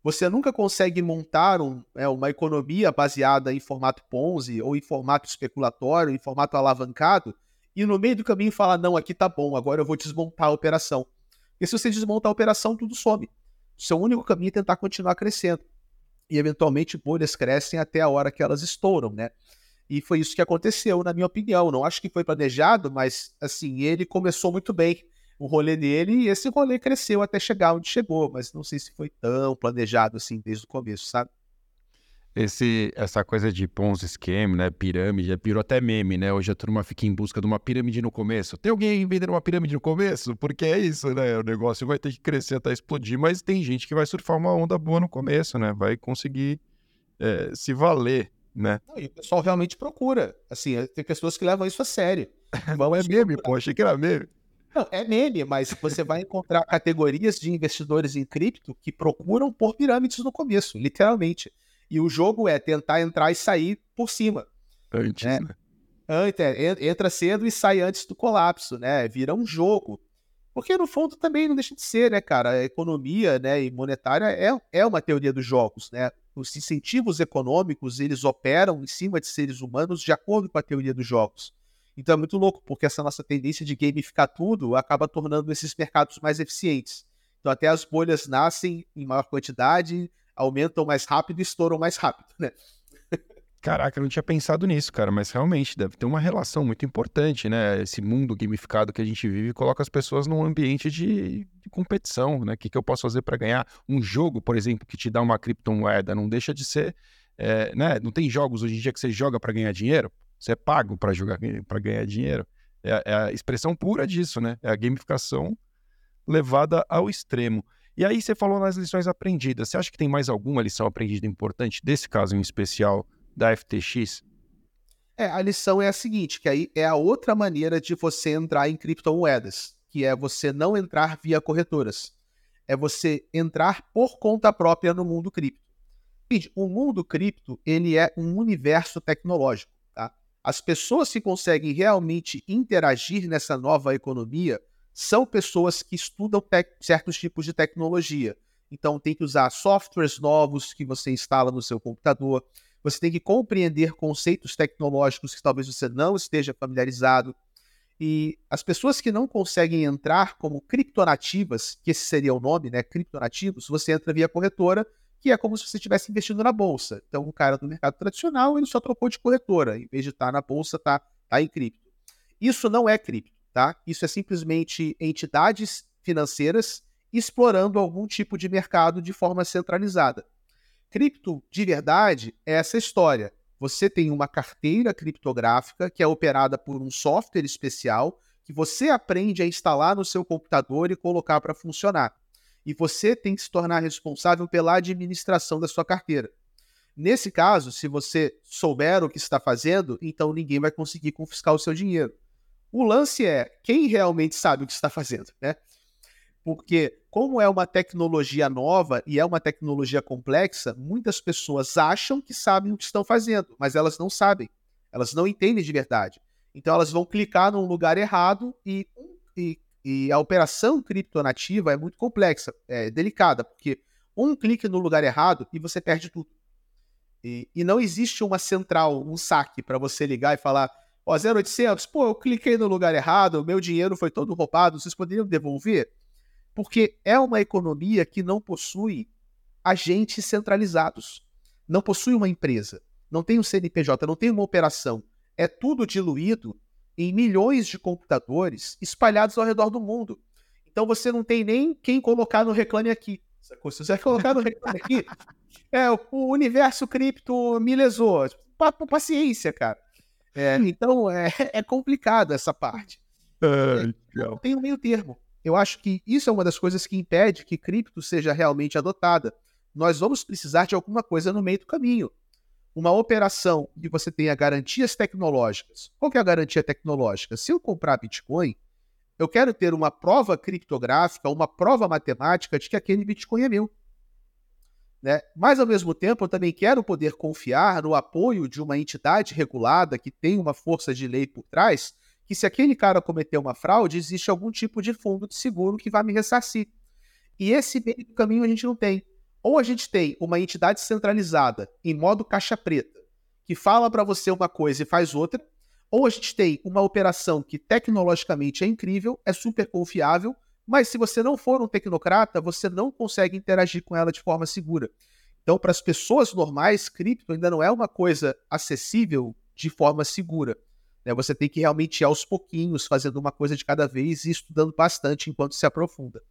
S1: Você nunca consegue montar um, é, uma economia baseada em formato Ponzi ou em formato especulatório, em formato alavancado, e no meio do caminho falar: não, aqui tá bom, agora eu vou desmontar a operação. Porque se você desmontar a operação, tudo some. Seu único caminho é tentar continuar crescendo. E eventualmente bolhas crescem até a hora que elas estouram, né? E foi isso que aconteceu, na minha opinião. Não acho que foi planejado, mas assim, ele começou muito bem o rolê dele e esse rolê cresceu até chegar onde chegou, mas não sei se foi tão planejado assim desde o começo, sabe?
S2: esse, essa coisa de Ponzi Scheme, né? Pirâmide, já virou até meme, né? Hoje a turma fica em busca de uma pirâmide no começo. Tem alguém vendendo uma pirâmide no começo? Porque é isso, né? O negócio vai ter que crescer até explodir, mas tem gente que vai surfar uma onda boa no começo, né? Vai conseguir é, se valer, né?
S1: Não, e o pessoal realmente procura. Assim, é, tem pessoas que levam isso a sério.
S2: Não é meme, pô, achei que era meme.
S1: Não, é meme, mas você vai encontrar categorias de investidores em cripto que procuram por pirâmides no começo, literalmente. E o jogo é tentar entrar e sair por cima.
S2: Antes, né? né?
S1: É, entra cedo e sai antes do colapso, né? Vira um jogo. Porque no fundo também não deixa de ser, né, cara? A economia né, e monetária é, é uma teoria dos jogos, né? Os incentivos econômicos, eles operam em cima de seres humanos de acordo com a teoria dos jogos. Então é muito louco, porque essa nossa tendência de gamificar tudo acaba tornando esses mercados mais eficientes. Então até as bolhas nascem em maior quantidade, aumentam mais rápido e estouram mais rápido, né?
S2: Caraca, eu não tinha pensado nisso, cara, mas realmente deve ter uma relação muito importante, né? Esse mundo gamificado que a gente vive coloca as pessoas num ambiente de, de competição, né? O que, que eu posso fazer para ganhar? Um jogo, por exemplo, que te dá uma criptomoeda, não deixa de ser, é, né? Não tem jogos hoje em dia que você joga para ganhar dinheiro, você é pago para jogar para ganhar dinheiro. É, é a expressão pura disso, né? É a gamificação levada ao extremo. E aí você falou nas lições aprendidas. Você acha que tem mais alguma lição aprendida importante desse caso em especial da FTX?
S1: É, a lição é a seguinte, que aí é a outra maneira de você entrar em criptomoedas, que é você não entrar via corretoras. É você entrar por conta própria no mundo cripto. O mundo cripto, ele é um universo tecnológico? As pessoas que conseguem realmente interagir nessa nova economia são pessoas que estudam certos tipos de tecnologia. Então, tem que usar softwares novos que você instala no seu computador. Você tem que compreender conceitos tecnológicos que talvez você não esteja familiarizado. E as pessoas que não conseguem entrar como criptonativas, que esse seria o nome, né? Criptonativos, você entra via corretora, que é como se você estivesse investindo na bolsa. Então, o cara do mercado tradicional, ele só trocou de corretora. Em vez de estar na bolsa, está tá em cripto. Isso não é cripto tá? Isso é simplesmente entidades financeiras explorando algum tipo de mercado de forma centralizada. Cripto de verdade é essa história. Você tem uma carteira criptográfica que é operada por um software especial que você aprende a instalar no seu computador e colocar para funcionar. E você tem que se tornar responsável pela administração da sua carteira. Nesse caso, se você souber o que está fazendo, então ninguém vai conseguir confiscar o seu dinheiro. O lance é quem realmente sabe o que está fazendo, né? Porque, como é uma tecnologia nova e é uma tecnologia complexa, muitas pessoas acham que sabem o que estão fazendo, mas elas não sabem. Elas não entendem de verdade. Então, elas vão clicar num lugar errado e, e, e a operação criptonativa é muito complexa, é delicada, porque um clique no lugar errado e você perde tudo. E, e não existe uma central, um saque para você ligar e falar: Ó, 0800, pô, eu cliquei no lugar errado, meu dinheiro foi todo roubado, vocês poderiam devolver? Porque é uma economia que não possui agentes centralizados. Não possui uma empresa, não tem um CNPJ, não tem uma operação. É tudo diluído em milhões de computadores espalhados ao redor do mundo. Então você não tem nem quem colocar no Reclame Aqui. Se você colocar no Reclame Aqui, é, o universo cripto me lesou. Paciência, cara. É, então é, é complicado essa parte. É, tem um meio termo. Eu acho que isso é uma das coisas que impede que cripto seja realmente adotada. Nós vamos precisar de alguma coisa no meio do caminho. Uma operação que você tenha garantias tecnológicas. Qual que é a garantia tecnológica? Se eu comprar Bitcoin, eu quero ter uma prova criptográfica, uma prova matemática de que aquele Bitcoin é meu. Né? Mas, ao mesmo tempo, eu também quero poder confiar no apoio de uma entidade regulada que tem uma força de lei por trás, que se aquele cara cometer uma fraude, existe algum tipo de fundo de seguro que vai me ressarcir. E esse meio do caminho a gente não tem. Ou a gente tem uma entidade centralizada em modo caixa preta, que fala para você uma coisa e faz outra, ou a gente tem uma operação que tecnologicamente é incrível, é super confiável, mas se você não for um tecnocrata, você não consegue interagir com ela de forma segura. Então, para as pessoas normais, cripto ainda não é uma coisa acessível de forma segura. Né? Você tem que realmente ir aos pouquinhos, fazendo uma coisa de cada vez e estudando bastante enquanto se aprofunda.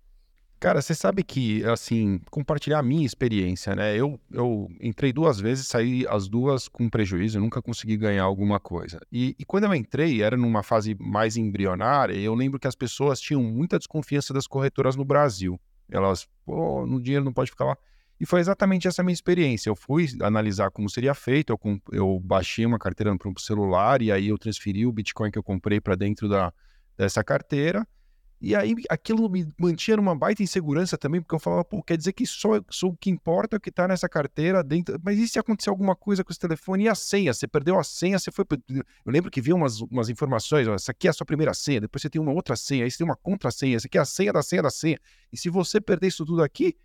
S2: Cara, você sabe que, assim, compartilhar a minha experiência, né? Eu, eu entrei duas vezes, saí as duas com prejuízo, nunca consegui ganhar alguma coisa. E, e, quando eu entrei, era numa fase mais embrionária, eu lembro que as pessoas tinham muita desconfiança das corretoras no Brasil. Elas, pô, no dinheiro não pode ficar lá. E foi exatamente essa minha experiência. Eu fui analisar como seria feito, eu, eu baixei uma carteira para um celular, e aí eu transferi o Bitcoin que eu comprei para dentro da, dessa carteira e aí aquilo me mantinha numa baita insegurança também, porque eu falava, pô, quer dizer que só, só o que importa é o que está nessa carteira dentro. Mas e se acontecer alguma coisa com esse telefone e a senha? Você perdeu a senha, você foi. Eu lembro que vi umas, umas informações, ó, essa aqui é a sua primeira senha, depois você tem uma outra senha, aí você tem uma contrassenha, essa aqui é a senha da senha da senha. E se você perder isso tudo aqui,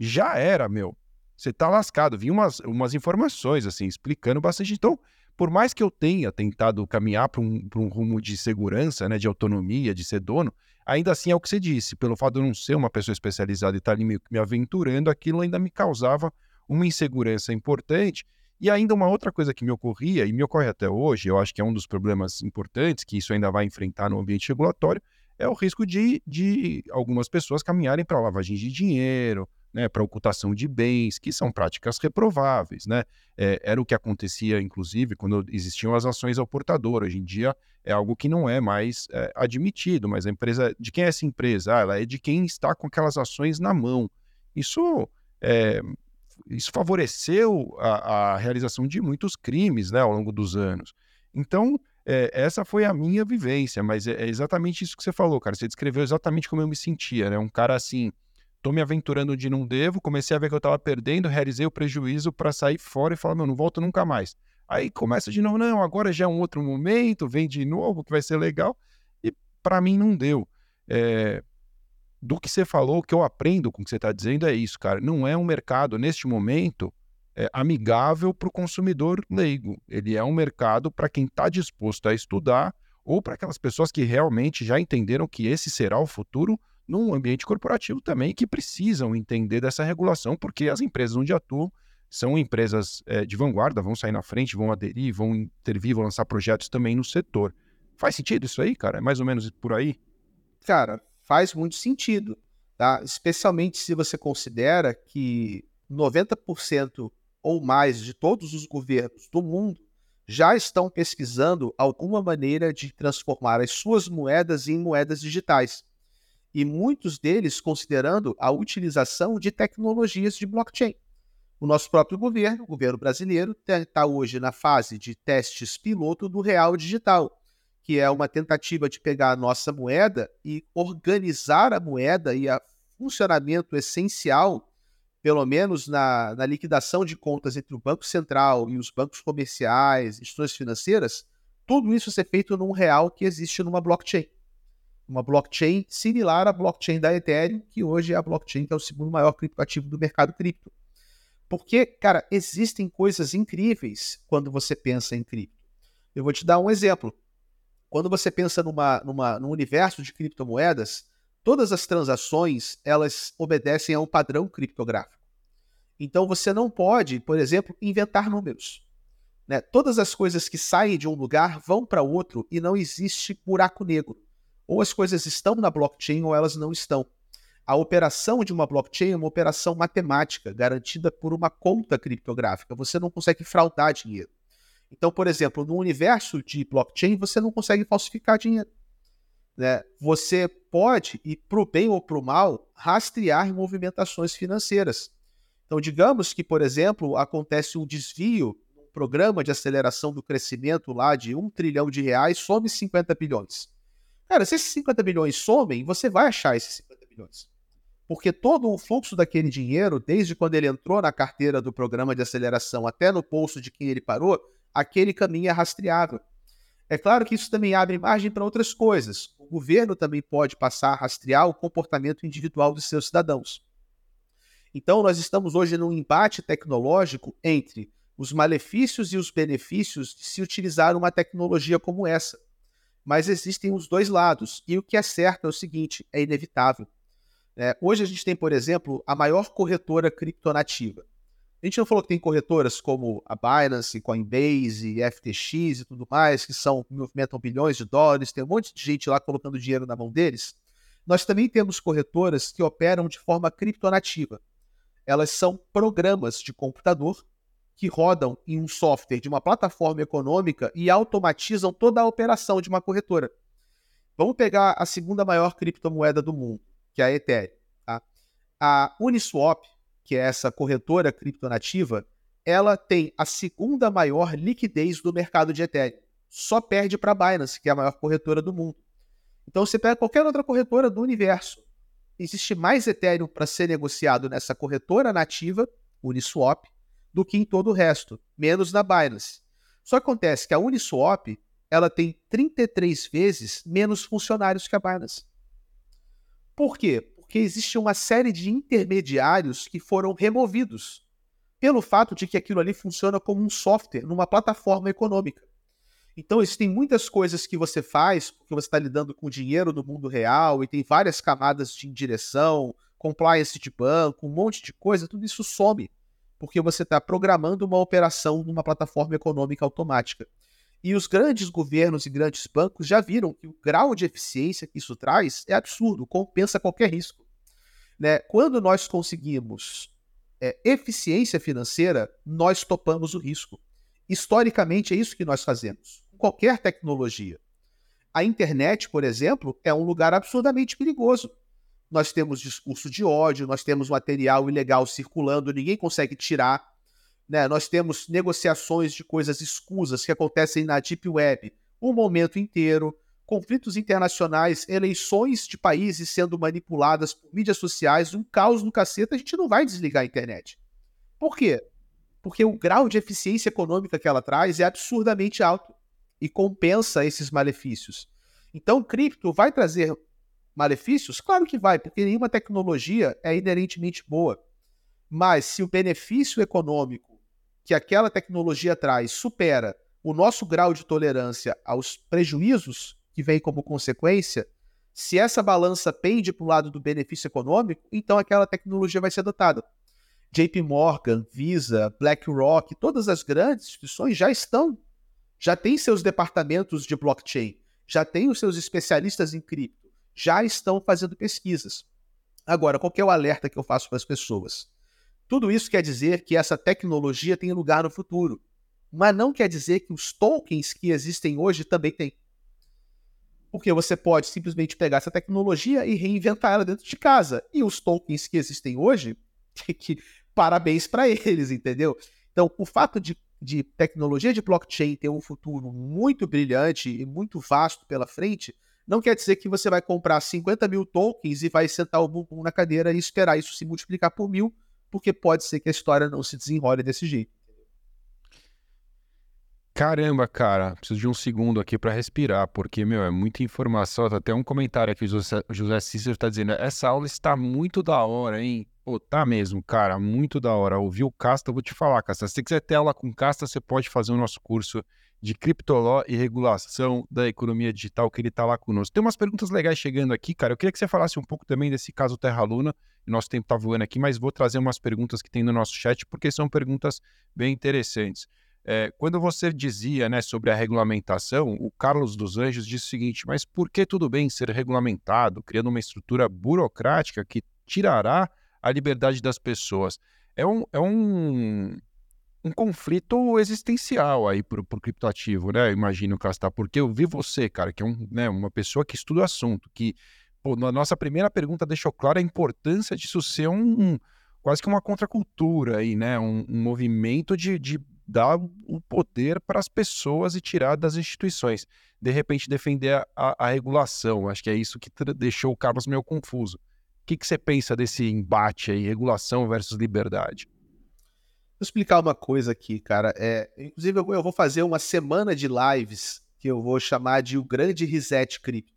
S2: já era, meu. Você tá lascado. Vi umas, umas informações, assim, explicando bastante. Então, por mais que eu tenha tentado caminhar para um, um rumo de segurança, né, de autonomia, de ser dono, Ainda assim, é o que você disse, pelo fato de eu não ser uma pessoa especializada e estar ali me, aventurando, aquilo ainda me causava uma insegurança importante. E ainda uma outra coisa que me ocorria, e me ocorre até hoje, eu acho que é um dos problemas importantes que isso ainda vai enfrentar no ambiente regulatório, é o risco de, de algumas pessoas caminharem para lavagem de dinheiro, né, para ocultação de bens, que são práticas reprováveis. Né? É, era o que acontecia, inclusive, quando existiam as ações ao portador. Hoje em dia é algo que não é mais é, admitido, mas a empresa, de quem é essa empresa? Ah, ela é de quem está com aquelas ações na mão. Isso, é, isso favoreceu a, a, realização de muitos crimes né, ao longo dos anos. Então, é, essa foi a minha vivência, mas é, é exatamente isso que você falou, cara. Você descreveu exatamente como eu me sentia, né? Um cara assim, tô me aventurando onde não devo, comecei a ver que eu estava perdendo, realizei o prejuízo para sair fora e falar, meu, não volto nunca mais. Aí começa de novo, não, agora já é um outro momento, vem de novo, que vai ser legal. E para mim não deu. É, do que você falou, o que eu aprendo com o que você está dizendo é isso, cara. Não é um mercado, neste momento, é, amigável para o consumidor leigo. Ele é um mercado para quem está disposto a estudar ou para aquelas pessoas que realmente já entenderam que esse será o futuro num ambiente corporativo também que precisam entender dessa regulação, porque as empresas onde atuam são empresas é, de vanguarda, vão sair na frente, vão aderir, vão intervir, vão lançar projetos também no setor. Faz sentido isso aí, cara? É mais ou menos por aí?
S1: Cara, faz muito sentido, tá? Especialmente se você considera que 90% ou mais de todos os governos do mundo já estão pesquisando alguma maneira de transformar as suas moedas em moedas digitais e muitos deles considerando a utilização de tecnologias de blockchain. O nosso próprio governo, o governo brasileiro, está hoje na fase de testes piloto do Real Digital, que é uma tentativa de pegar a nossa moeda e organizar a moeda e o funcionamento essencial, pelo menos na, na liquidação de contas entre o Banco Central e os bancos comerciais, instituições financeiras, tudo isso ser feito num real que existe numa blockchain uma blockchain similar à blockchain da Ethereum, que hoje é a blockchain que é o segundo maior criptoativo do mercado cripto. Porque, cara, existem coisas incríveis quando você pensa em cripto. Eu vou te dar um exemplo. Quando você pensa numa, numa, num universo de criptomoedas, todas as transações elas obedecem a um padrão criptográfico. Então você não pode, por exemplo, inventar números. Né? Todas as coisas que saem de um lugar vão para outro e não existe buraco negro. Ou as coisas estão na blockchain ou elas não estão. A operação de uma blockchain é uma operação matemática, garantida por uma conta criptográfica. Você não consegue fraudar dinheiro. Então, por exemplo, no universo de blockchain, você não consegue falsificar dinheiro. Né? Você pode, e para o bem ou para o mal, rastrear movimentações financeiras. Então, digamos que, por exemplo, acontece um desvio um programa de aceleração do crescimento lá de um trilhão de reais, some 50 bilhões. Cara, se esses 50 bilhões somem, você vai achar esses 50 bilhões. Porque todo o fluxo daquele dinheiro, desde quando ele entrou na carteira do programa de aceleração até no bolso de quem ele parou, aquele caminho é rastreável. É claro que isso também abre margem para outras coisas. O governo também pode passar a rastrear o comportamento individual dos seus cidadãos. Então, nós estamos hoje num embate tecnológico entre os malefícios e os benefícios de se utilizar uma tecnologia como essa mas existem os dois lados. E o que é certo é o seguinte: é inevitável. É, hoje a gente tem, por exemplo, a maior corretora criptonativa. A gente não falou que tem corretoras como a Binance, Coinbase, FTX e tudo mais, que são movimentam bilhões de dólares, tem um monte de gente lá colocando dinheiro na mão deles. Nós também temos corretoras que operam de forma criptonativa. Elas são programas de computador que rodam em um software de uma plataforma econômica e automatizam toda a operação de uma corretora. Vamos pegar a segunda maior criptomoeda do mundo, que é a Ethereum. Tá? A Uniswap, que é essa corretora criptonativa, ela tem a segunda maior liquidez do mercado de Ethereum. Só perde para a Binance, que é a maior corretora do mundo. Então você pega qualquer outra corretora do universo. Existe mais Ethereum para ser negociado nessa corretora nativa, Uniswap, do que em todo o resto, menos na Binance. Só acontece que a Uniswap ela tem 33 vezes menos funcionários que a Binance. Por quê? Porque existe uma série de intermediários que foram removidos pelo fato de que aquilo ali funciona como um software numa plataforma econômica. Então, existem muitas coisas que você faz, porque você está lidando com dinheiro no mundo real e tem várias camadas de indireção, compliance de banco, um monte de coisa, tudo isso some, porque você está programando uma operação numa plataforma econômica automática. E os grandes governos e grandes bancos já viram que o grau de eficiência que isso traz é absurdo, compensa qualquer risco. Né? Quando nós conseguimos é, eficiência financeira, nós topamos o risco. Historicamente, é isso que nós fazemos, com qualquer tecnologia. A internet, por exemplo, é um lugar absurdamente perigoso. Nós temos discurso de ódio, nós temos material ilegal circulando, ninguém consegue tirar né? Nós temos negociações de coisas escusas que acontecem na Deep Web o momento inteiro, conflitos internacionais, eleições de países sendo manipuladas por mídias sociais, um caos no cacete, a gente não vai desligar a internet. Por quê? Porque o grau de eficiência econômica que ela traz é absurdamente alto e compensa esses malefícios. Então, cripto vai trazer malefícios? Claro que vai, porque nenhuma tecnologia é inerentemente boa. Mas se o benefício econômico que aquela tecnologia traz supera o nosso grau de tolerância aos prejuízos que vem como consequência, se essa balança pende para o lado do benefício econômico, então aquela tecnologia vai ser adotada. JP Morgan, Visa, BlackRock, todas as grandes instituições já estão, já têm seus departamentos de blockchain, já têm os seus especialistas em cripto, já estão fazendo pesquisas. Agora, qual é o alerta que eu faço para as pessoas? Tudo isso quer dizer que essa tecnologia tem lugar no futuro, mas não quer dizer que os tokens que existem hoje também têm. Porque você pode simplesmente pegar essa tecnologia e reinventar ela dentro de casa. E os tokens que existem hoje, que, parabéns para eles, entendeu? Então, o fato de, de tecnologia de blockchain ter um futuro muito brilhante e muito vasto pela frente, não quer dizer que você vai comprar 50 mil tokens e vai sentar o bumbum na cadeira e esperar isso se multiplicar por mil porque pode ser que a história não se desenrole desse jeito.
S2: Caramba, cara, preciso de um segundo aqui para respirar, porque, meu, é muita informação. Tá até um comentário aqui, José, José Cícero tá dizendo: essa aula está muito da hora, hein? Pô, tá mesmo, cara, muito da hora. Ouviu o Casta, eu vou te falar, Casta. Se você quiser ter aula com Casta, você pode fazer o nosso curso de criptoló e regulação da economia digital, que ele tá lá conosco. Tem umas perguntas legais chegando aqui, cara. Eu queria que você falasse um pouco também desse caso Terra Luna nosso tempo está voando aqui, mas vou trazer umas perguntas que tem no nosso chat, porque são perguntas bem interessantes. É, quando você dizia né, sobre a regulamentação, o Carlos dos Anjos disse o seguinte: mas por que tudo bem ser regulamentado, criando uma estrutura burocrática que tirará a liberdade das pessoas? É um, é um, um conflito existencial aí para o criptoativo, né? Imagino, Castar, porque eu vi você, cara, que é um, né, uma pessoa que estuda o assunto, que pô, na nossa primeira pergunta deixou claro a importância disso ser um, um quase que uma contracultura aí, né? Um, um movimento de, de dar o poder para as pessoas e tirar das instituições. De repente, defender a, a, a regulação. Acho que é isso que deixou o Carlos meio confuso. O que, que você pensa desse embate aí, regulação versus liberdade?
S1: Explicar uma coisa aqui, cara. É, inclusive, eu vou fazer uma semana de lives que eu vou chamar de o Grande Reset Cripto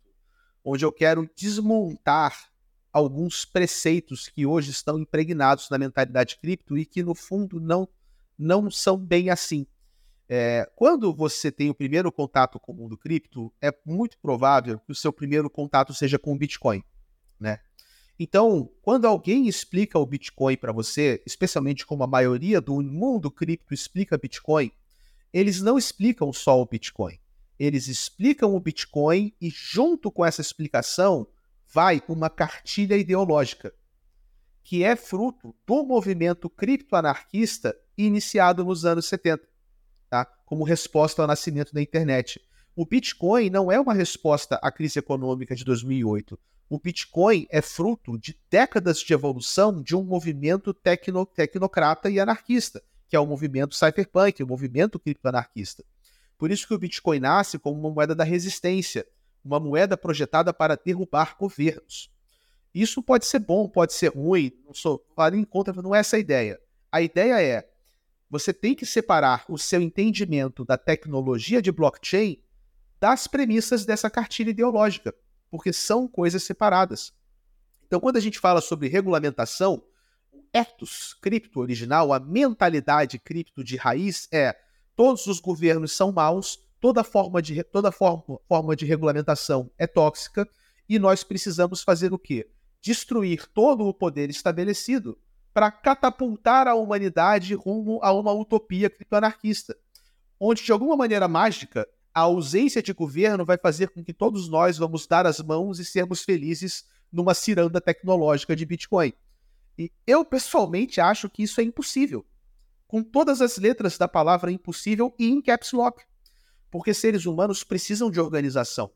S1: onde eu quero desmontar alguns preceitos que hoje estão impregnados na mentalidade cripto e que, no fundo, não, não são bem assim. É, quando você tem o primeiro contato com o mundo cripto, é muito provável que o seu primeiro contato seja com o Bitcoin, né? Então, quando alguém explica o Bitcoin para você, especialmente como a maioria do mundo cripto explica Bitcoin, eles não explicam só o Bitcoin eles explicam o Bitcoin e, junto com essa explicação, vai uma cartilha ideológica, que é fruto do movimento criptoanarquista iniciado nos anos 70, tá? como resposta ao nascimento da internet. O Bitcoin não é uma resposta à crise econômica de 2008. O Bitcoin é fruto de décadas de evolução de um movimento tecno, tecnocrata e anarquista, que é o movimento cypherpunk, o movimento criptoanarquista. Por isso que o Bitcoin nasce como uma moeda da resistência, uma moeda projetada para derrubar governos. Isso pode ser bom, pode ser ruim, não sou falando em contra, não é essa a ideia. A ideia é você tem que separar o seu entendimento da tecnologia de blockchain das premissas dessa cartilha ideológica porque são coisas separadas. Então, quando a gente fala sobre regulamentação, o ethos cripto original, a mentalidade cripto de raiz é todos os governos são maus, toda forma de, toda forma, forma de regulamentação é tóxica e nós precisamos fazer o quê? Destruir todo o poder estabelecido para catapultar a humanidade rumo a uma utopia criptoanarquista, onde de alguma maneira mágica a ausência de governo vai fazer com que todos nós vamos dar as mãos e sermos felizes numa ciranda tecnológica de Bitcoin. E eu pessoalmente acho que isso é impossível. Com todas as letras da palavra impossível e em caps lock. Porque seres humanos precisam de organização.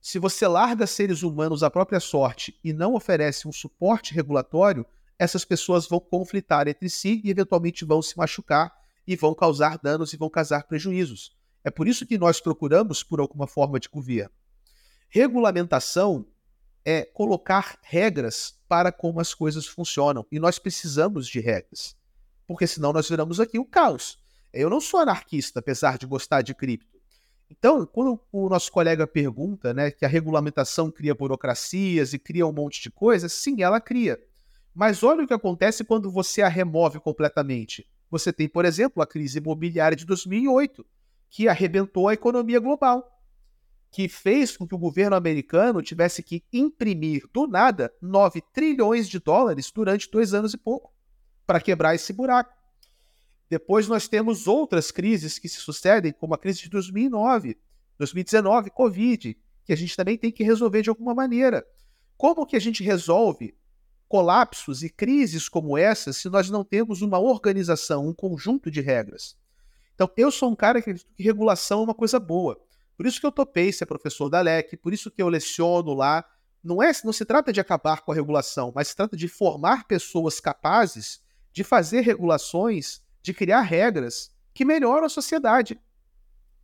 S1: Se você larga seres humanos à própria sorte e não oferece um suporte regulatório, essas pessoas vão conflitar entre si e eventualmente vão se machucar e vão causar danos e vão causar prejuízos. É por isso que nós procuramos por alguma forma de governo. Regulamentação é colocar regras para como as coisas funcionam. E nós precisamos de regras. Porque senão nós viramos aqui o caos. Eu não sou anarquista, apesar de gostar de cripto. Então, quando o nosso colega pergunta né, que a regulamentação cria burocracias e cria um monte de coisas, sim, ela cria. Mas olha o que acontece quando você a remove completamente. Você tem, por exemplo, a crise imobiliária de 2008 que arrebentou a economia global, que fez com que o governo americano tivesse que imprimir do nada 9 trilhões de dólares durante dois anos e pouco para quebrar esse buraco. Depois nós temos outras crises que se sucedem, como a crise de 2009, 2019, Covid, que a gente também tem que resolver de alguma maneira. Como que a gente resolve colapsos e crises como essa se nós não temos uma organização, um conjunto de regras? Então, eu sou um cara que acredito que regulação é uma coisa boa. Por isso que eu topei ser professor da LEC, por isso que eu leciono lá. Não, é, não se trata de acabar com a regulação, mas se trata de formar pessoas capazes de fazer regulações, de criar regras que melhoram a sociedade,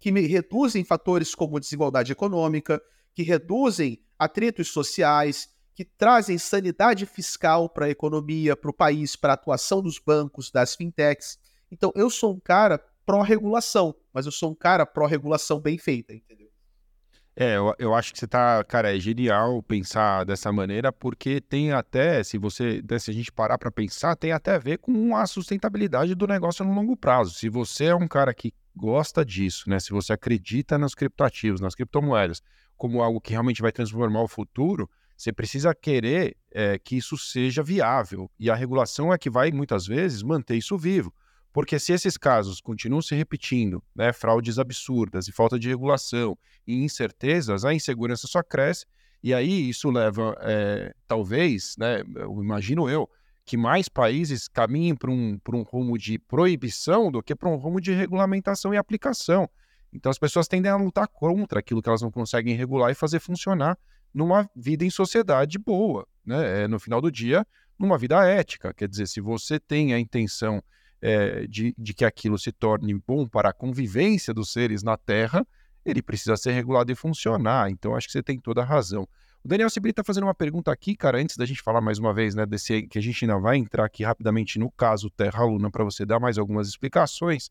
S1: que reduzem fatores como desigualdade econômica, que reduzem atritos sociais, que trazem sanidade fiscal para a economia, para o país, para a atuação dos bancos, das fintechs. Então, eu sou um cara pró-regulação, mas eu sou um cara pró-regulação bem feita, entendeu?
S2: É, eu, eu acho que você tá, cara, é genial pensar dessa maneira, porque tem até, se você, né, se a gente parar para pensar, tem até a ver com a sustentabilidade do negócio no longo prazo. Se você é um cara que gosta disso, né, se você acredita nos criptoativos, nas criptomoedas, como algo que realmente vai transformar o futuro, você precisa querer é, que isso seja viável. E a regulação é que vai, muitas vezes, manter isso vivo. Porque se esses casos continuam se repetindo, né, fraudes absurdas e falta de regulação e incertezas, a insegurança só cresce e aí isso leva, é, talvez, né, eu imagino eu, que mais países caminhem para um, um rumo de proibição do que para um rumo de regulamentação e aplicação. Então as pessoas tendem a lutar contra aquilo que elas não conseguem regular e fazer funcionar numa vida em sociedade boa, né? É, no final do dia, numa vida ética. Quer dizer, se você tem a intenção é, de, de que aquilo se torne bom para a convivência dos seres na Terra, ele precisa ser regulado e funcionar. Então, acho que você tem toda a razão. O Daniel Sibri está fazendo uma pergunta aqui, cara, antes da gente falar mais uma vez, né, desse que a gente ainda vai entrar aqui rapidamente no caso Terra Luna para você dar mais algumas explicações.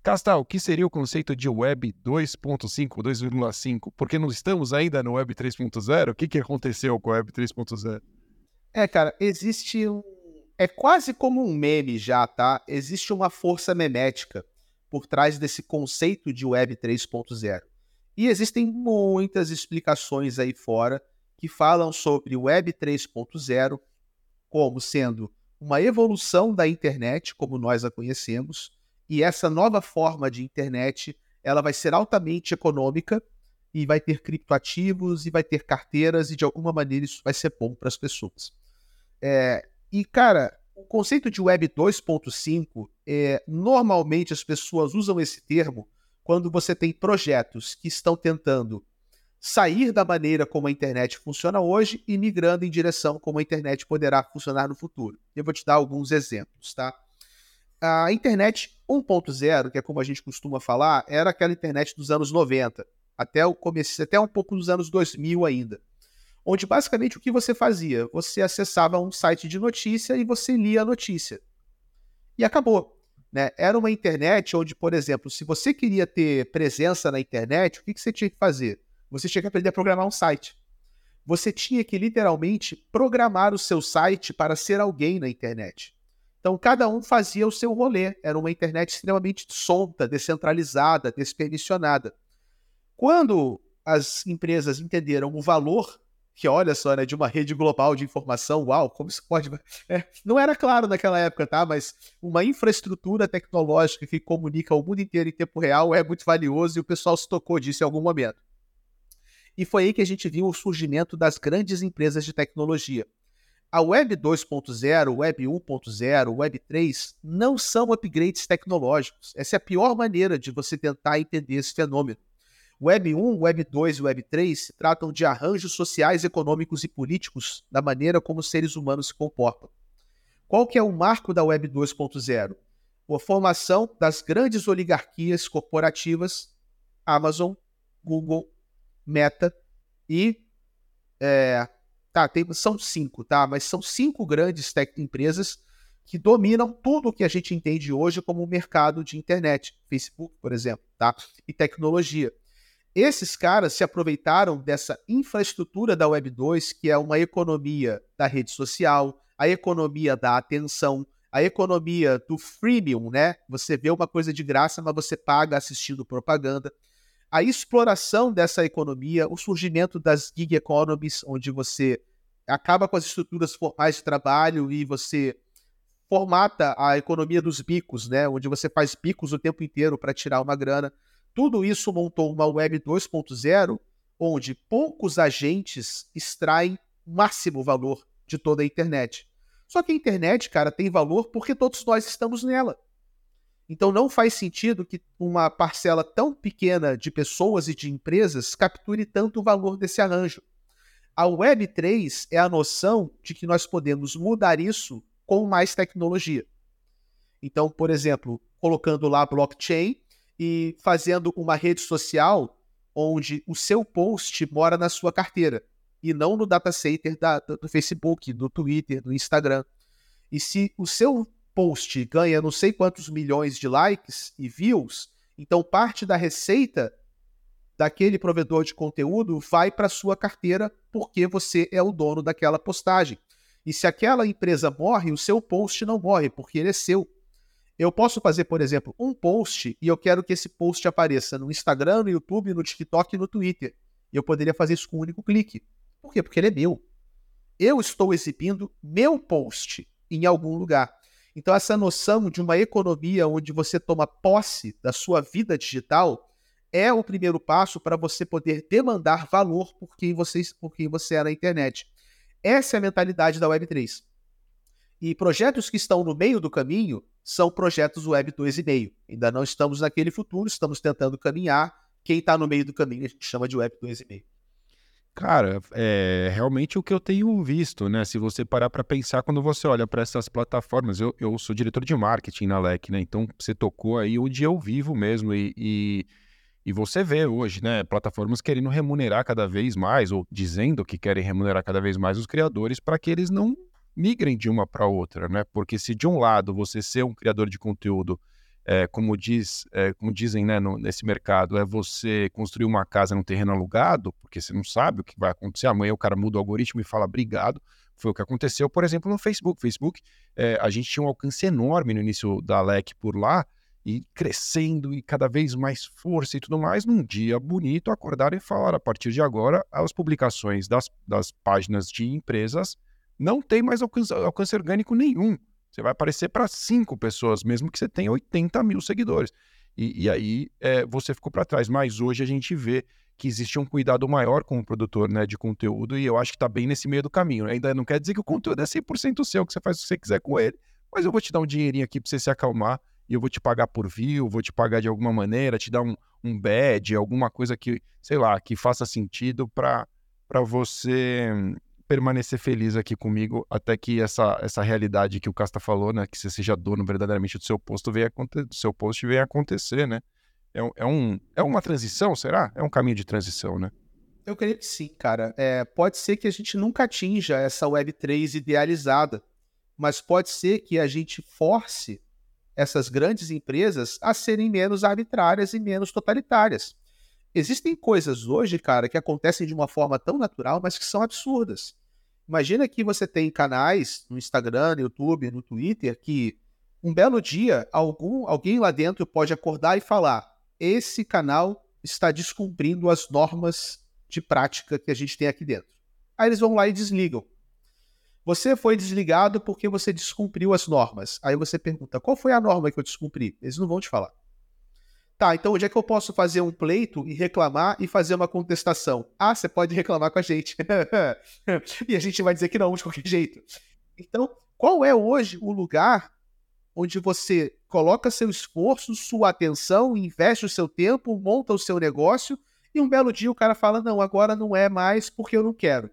S2: Castal, o que seria o conceito de Web 2.5, 2,5? Porque não estamos ainda no Web 3.0? O que, que aconteceu com a Web 3.0?
S1: É, cara, existe um é quase como um meme já, tá? Existe uma força memética por trás desse conceito de Web 3.0. E existem muitas explicações aí fora que falam sobre Web 3.0 como sendo uma evolução da internet como nós a conhecemos, e essa nova forma de internet, ela vai ser altamente econômica e vai ter criptoativos e vai ter carteiras e de alguma maneira isso vai ser bom para as pessoas. É, e cara, o conceito de Web 2.5 é normalmente as pessoas usam esse termo quando você tem projetos que estão tentando sair da maneira como a internet funciona hoje e migrando em direção como a internet poderá funcionar no futuro. Eu vou te dar alguns exemplos, tá? A internet 1.0, que é como a gente costuma falar, era aquela internet dos anos 90, até o começo, até um pouco dos anos 2000 ainda. Onde basicamente o que você fazia? Você acessava um site de notícia e você lia a notícia. E acabou. Né? Era uma internet onde, por exemplo, se você queria ter presença na internet, o que, que você tinha que fazer? Você tinha que aprender a programar um site. Você tinha que literalmente programar o seu site para ser alguém na internet. Então, cada um fazia o seu rolê. Era uma internet extremamente solta, descentralizada, despermissionada. Quando as empresas entenderam o valor, que olha só, né, de uma rede global de informação, uau, como isso pode. É, não era claro naquela época, tá? Mas uma infraestrutura tecnológica que comunica o mundo inteiro em tempo real é muito valioso e o pessoal se tocou disso em algum momento. E foi aí que a gente viu o surgimento das grandes empresas de tecnologia. A Web 2.0, Web 1.0, Web 3 não são upgrades tecnológicos. Essa é a pior maneira de você tentar entender esse fenômeno. Web 1, Web 2 e Web 3 se tratam de arranjos sociais, econômicos e políticos da maneira como os seres humanos se comportam. Qual que é o marco da Web 2.0? A formação das grandes oligarquias corporativas Amazon, Google, Meta e é, tá, tem, são cinco, tá? Mas são cinco grandes tech empresas que dominam tudo o que a gente entende hoje como o mercado de internet, Facebook, por exemplo, tá? E tecnologia. Esses caras se aproveitaram dessa infraestrutura da Web 2, que é uma economia da rede social, a economia da atenção, a economia do freemium, né? Você vê uma coisa de graça, mas você paga assistindo propaganda. A exploração dessa economia, o surgimento das gig economies, onde você acaba com as estruturas formais de trabalho e você formata a economia dos bicos, né? Onde você faz bicos o tempo inteiro para tirar uma grana. Tudo isso montou uma web 2.0 onde poucos agentes extraem o máximo valor de toda a internet. Só que a internet, cara, tem valor porque todos nós estamos nela. Então não faz sentido que uma parcela tão pequena de pessoas e de empresas capture tanto valor desse arranjo. A Web3 é a noção de que nós podemos mudar isso com mais tecnologia. Então, por exemplo, colocando lá blockchain, e fazendo uma rede social onde o seu post mora na sua carteira e não no data center da, do Facebook, do Twitter, do Instagram. E se o seu post ganha não sei quantos milhões de likes e views, então parte da receita daquele provedor de conteúdo vai para sua carteira porque você é o dono daquela postagem. E se aquela empresa morre, o seu post não morre porque ele é seu. Eu posso fazer, por exemplo, um post e eu quero que esse post apareça no Instagram, no YouTube, no TikTok e no Twitter. Eu poderia fazer isso com um único clique. Por quê? Porque ele é meu. Eu estou exibindo meu post em algum lugar. Então, essa noção de uma economia onde você toma posse da sua vida digital é o primeiro passo para você poder demandar valor por quem você, por quem você é na internet. Essa é a mentalidade da Web3. E projetos que estão no meio do caminho são projetos Web 2,5. Ainda não estamos naquele futuro, estamos tentando caminhar. Quem está no meio do caminho a gente chama de Web 2,5.
S2: Cara, é realmente o que eu tenho visto, né? Se você parar para pensar quando você olha para essas plataformas, eu, eu sou diretor de marketing na LEC, né? Então você tocou aí onde eu vivo mesmo e, e, e você vê hoje, né? Plataformas querendo remunerar cada vez mais ou dizendo que querem remunerar cada vez mais os criadores para que eles não migrem de uma para outra, né? Porque se de um lado você ser um criador de conteúdo, é, como, diz, é, como dizem né, no, nesse mercado, é você construir uma casa num terreno alugado, porque você não sabe o que vai acontecer. Amanhã o cara muda o algoritmo e fala obrigado. Foi o que aconteceu, por exemplo, no Facebook. Facebook, é, a gente tinha um alcance enorme no início da LEC por lá, e crescendo e cada vez mais força e tudo mais, num dia bonito acordaram e falaram: a partir de agora, as publicações das, das páginas de empresas não tem mais alcance, alcance orgânico nenhum. Você vai aparecer para cinco pessoas, mesmo que você tenha 80 mil seguidores. E, e aí é, você ficou para trás. Mas hoje a gente vê que existe um cuidado maior com o produtor né, de conteúdo, e eu acho que está bem nesse meio do caminho. Ainda não quer dizer que o conteúdo é 100% seu, que você faz o que você quiser com ele, mas eu vou te dar um dinheirinho aqui para você se acalmar, e eu vou te pagar por view, vou te pagar de alguma maneira, te dar um, um badge, alguma coisa que, sei lá, que faça sentido para você permanecer feliz aqui comigo até que essa, essa realidade que o Casta falou, né, que você seja dono verdadeiramente do seu posto, venha do seu post venha acontecer, né? É, é, um, é uma transição, será? É um caminho de transição, né?
S1: Eu creio que sim, cara. É, pode ser que a gente nunca atinja essa Web3 idealizada, mas pode ser que a gente force essas grandes empresas a serem menos arbitrárias e menos totalitárias. Existem coisas hoje, cara, que acontecem de uma forma tão natural, mas que são absurdas. Imagina que você tem canais no Instagram, no YouTube, no Twitter, que um belo dia algum, alguém lá dentro pode acordar e falar: esse canal está descumprindo as normas de prática que a gente tem aqui dentro. Aí eles vão lá e desligam. Você foi desligado porque você descumpriu as normas. Aí você pergunta: qual foi a norma que eu descumpri? Eles não vão te falar. Tá, então onde é que eu posso fazer um pleito e reclamar e fazer uma contestação? Ah, você pode reclamar com a gente. e a gente vai dizer que não, de qualquer jeito. Então, qual é hoje o lugar onde você coloca seu esforço, sua atenção, investe o seu tempo, monta o seu negócio e um belo dia o cara fala: não, agora não é mais porque eu não quero.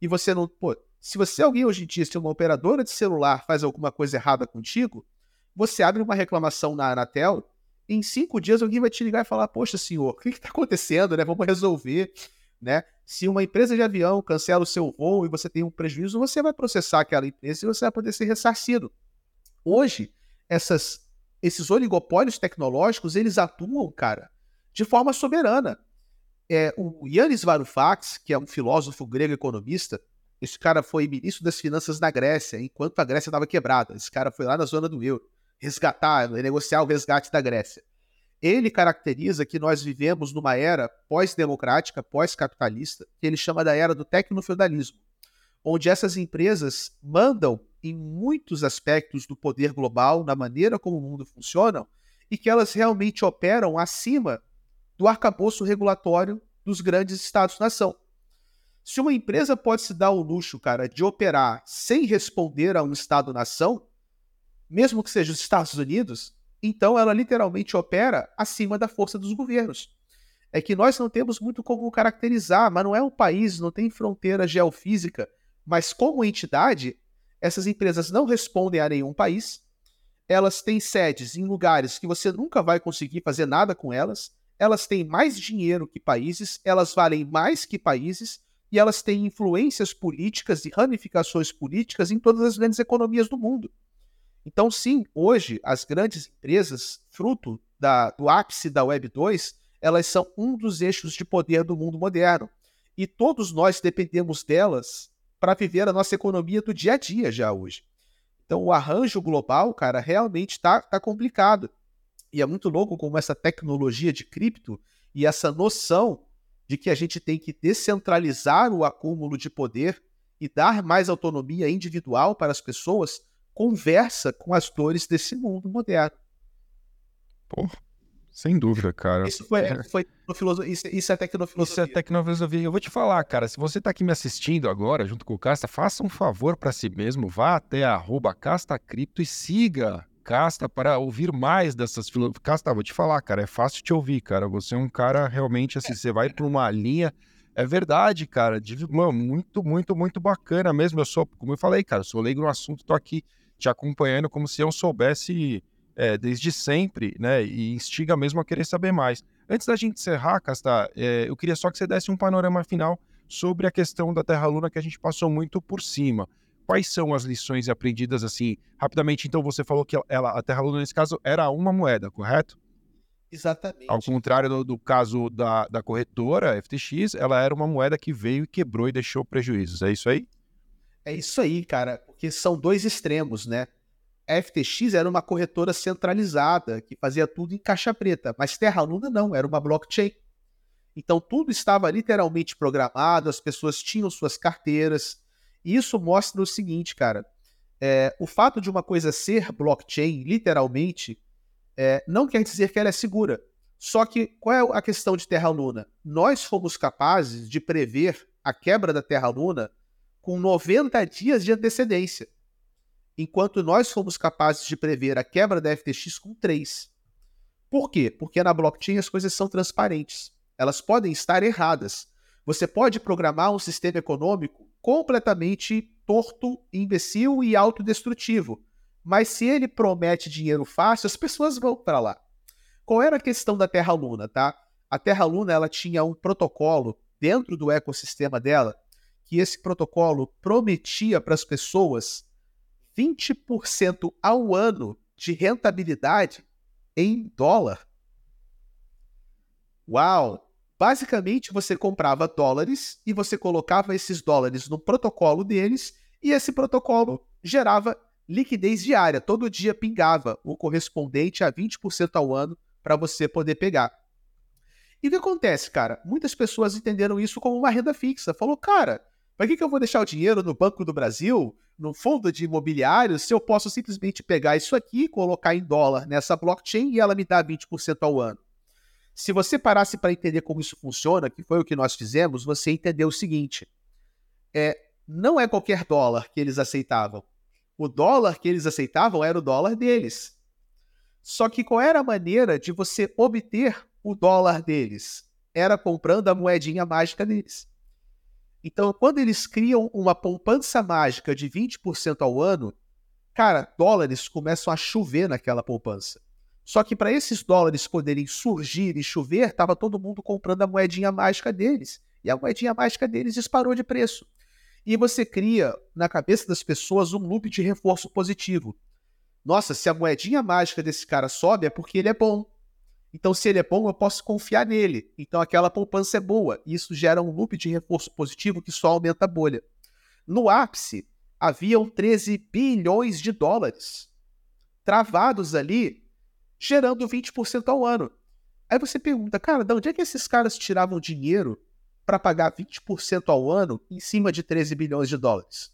S1: E você não. Pô, se você, alguém hoje em dia, se uma operadora de celular faz alguma coisa errada contigo, você abre uma reclamação na Anatel em cinco dias alguém vai te ligar e falar: Poxa, senhor, o que está acontecendo? Né? Vamos resolver. Né? Se uma empresa de avião cancela o seu voo e você tem um prejuízo, você vai processar aquela empresa e você vai poder ser ressarcido. Hoje, essas, esses oligopólios tecnológicos, eles atuam, cara, de forma soberana. É, o Yannis Varoufakis, que é um filósofo grego economista, esse cara foi ministro das finanças na Grécia, enquanto a Grécia estava quebrada. Esse cara foi lá na zona do euro resgatar, negociar o resgate da Grécia. Ele caracteriza que nós vivemos numa era pós-democrática, pós-capitalista, que ele chama da era do tecnofeudalismo, onde essas empresas mandam em muitos aspectos do poder global, na maneira como o mundo funciona, e que elas realmente operam acima do arcabouço regulatório dos grandes estados-nação. Se uma empresa pode se dar o luxo, cara, de operar sem responder a um estado-nação, mesmo que seja os Estados Unidos, então ela literalmente opera acima da força dos governos. É que nós não temos muito como caracterizar, mas não é um país, não tem fronteira geofísica, mas como entidade, essas empresas não respondem a nenhum país, elas têm sedes em lugares que você nunca vai conseguir fazer nada com elas, elas têm mais dinheiro que países, elas valem mais que países e elas têm influências políticas e ramificações políticas em todas as grandes economias do mundo. Então, sim, hoje as grandes empresas, fruto da, do ápice da Web 2, elas são um dos eixos de poder do mundo moderno. E todos nós dependemos delas para viver a nossa economia do dia a dia já hoje. Então, o arranjo global, cara, realmente está tá complicado. E é muito louco como essa tecnologia de cripto e essa noção de que a gente tem que descentralizar o acúmulo de poder e dar mais autonomia individual para as pessoas conversa com as dores desse mundo moderno.
S2: Pô, sem dúvida, cara.
S1: Isso foi, é. foi isso, isso é tecnofilosofia.
S2: Isso é tecnofilosofia. Eu vou te falar, cara, se você está aqui me assistindo agora, junto com o Casta, faça um favor para si mesmo, vá até arroba CastaCripto e siga Casta para ouvir mais dessas filosofias. Casta, vou te falar, cara, é fácil te ouvir, cara. Você é um cara realmente assim, você vai para uma linha é verdade, cara. Mano, muito, muito, muito bacana mesmo. Eu sou, como eu falei, cara, eu sou leigo no assunto, tô aqui te acompanhando como se eu soubesse é, desde sempre, né? E instiga mesmo a querer saber mais. Antes da gente encerrar, Casta, é, eu queria só que você desse um panorama final sobre a questão da Terra Luna que a gente passou muito por cima. Quais são as lições aprendidas assim, rapidamente? Então, você falou que ela, a Terra Luna, nesse caso, era uma moeda, correto?
S1: Exatamente.
S2: Ao contrário do, do caso da, da corretora FTX, ela era uma moeda que veio e quebrou e deixou prejuízos. É isso aí?
S1: É isso aí, cara, porque são dois extremos, né? A FTX era uma corretora centralizada que fazia tudo em caixa preta, mas Terra Luna não, era uma blockchain. Então tudo estava literalmente programado, as pessoas tinham suas carteiras. E isso mostra o seguinte, cara: é, o fato de uma coisa ser blockchain, literalmente, é, não quer dizer que ela é segura. Só que qual é a questão de Terra Luna? Nós fomos capazes de prever a quebra da Terra Luna com 90 dias de antecedência, enquanto nós fomos capazes de prever a quebra da FTX com 3. Por quê? Porque na blockchain as coisas são transparentes. Elas podem estar erradas. Você pode programar um sistema econômico completamente torto, imbecil e autodestrutivo. Mas se ele promete dinheiro fácil, as pessoas vão para lá. Qual era a questão da Terra Luna, tá? A Terra Luna ela tinha um protocolo dentro do ecossistema dela que esse protocolo prometia para as pessoas 20% ao ano de rentabilidade em dólar. Uau! Basicamente, você comprava dólares e você colocava esses dólares no protocolo deles e esse protocolo gerava liquidez diária. Todo dia pingava o correspondente a 20% ao ano para você poder pegar. E o que acontece, cara? Muitas pessoas entenderam isso como uma renda fixa. Falou, cara, para que, que eu vou deixar o dinheiro no Banco do Brasil, no fundo de imobiliário, se eu posso simplesmente pegar isso aqui, colocar em dólar nessa blockchain e ela me dá 20% ao ano? Se você parasse para entender como isso funciona, que foi o que nós fizemos, você entendeu o seguinte: é, não é qualquer dólar que eles aceitavam. O dólar que eles aceitavam era o dólar deles. Só que qual era a maneira de você obter o dólar deles? Era comprando a moedinha mágica deles. Então, quando eles criam uma poupança mágica de 20% ao ano, cara, dólares começam a chover naquela poupança. Só que para esses dólares poderem surgir e chover, estava todo mundo comprando a moedinha mágica deles. E a moedinha mágica deles disparou de preço. E você cria na cabeça das pessoas um loop de reforço positivo. Nossa, se a moedinha mágica desse cara sobe é porque ele é bom. Então, se ele é bom, eu posso confiar nele. Então, aquela poupança é boa. E isso gera um loop de reforço positivo que só aumenta a bolha. No ápice, haviam 13 bilhões de dólares travados ali gerando 20% ao ano. Aí você pergunta, cara, de onde é que esses caras tiravam dinheiro para pagar 20% ao ano em cima de 13 bilhões de dólares?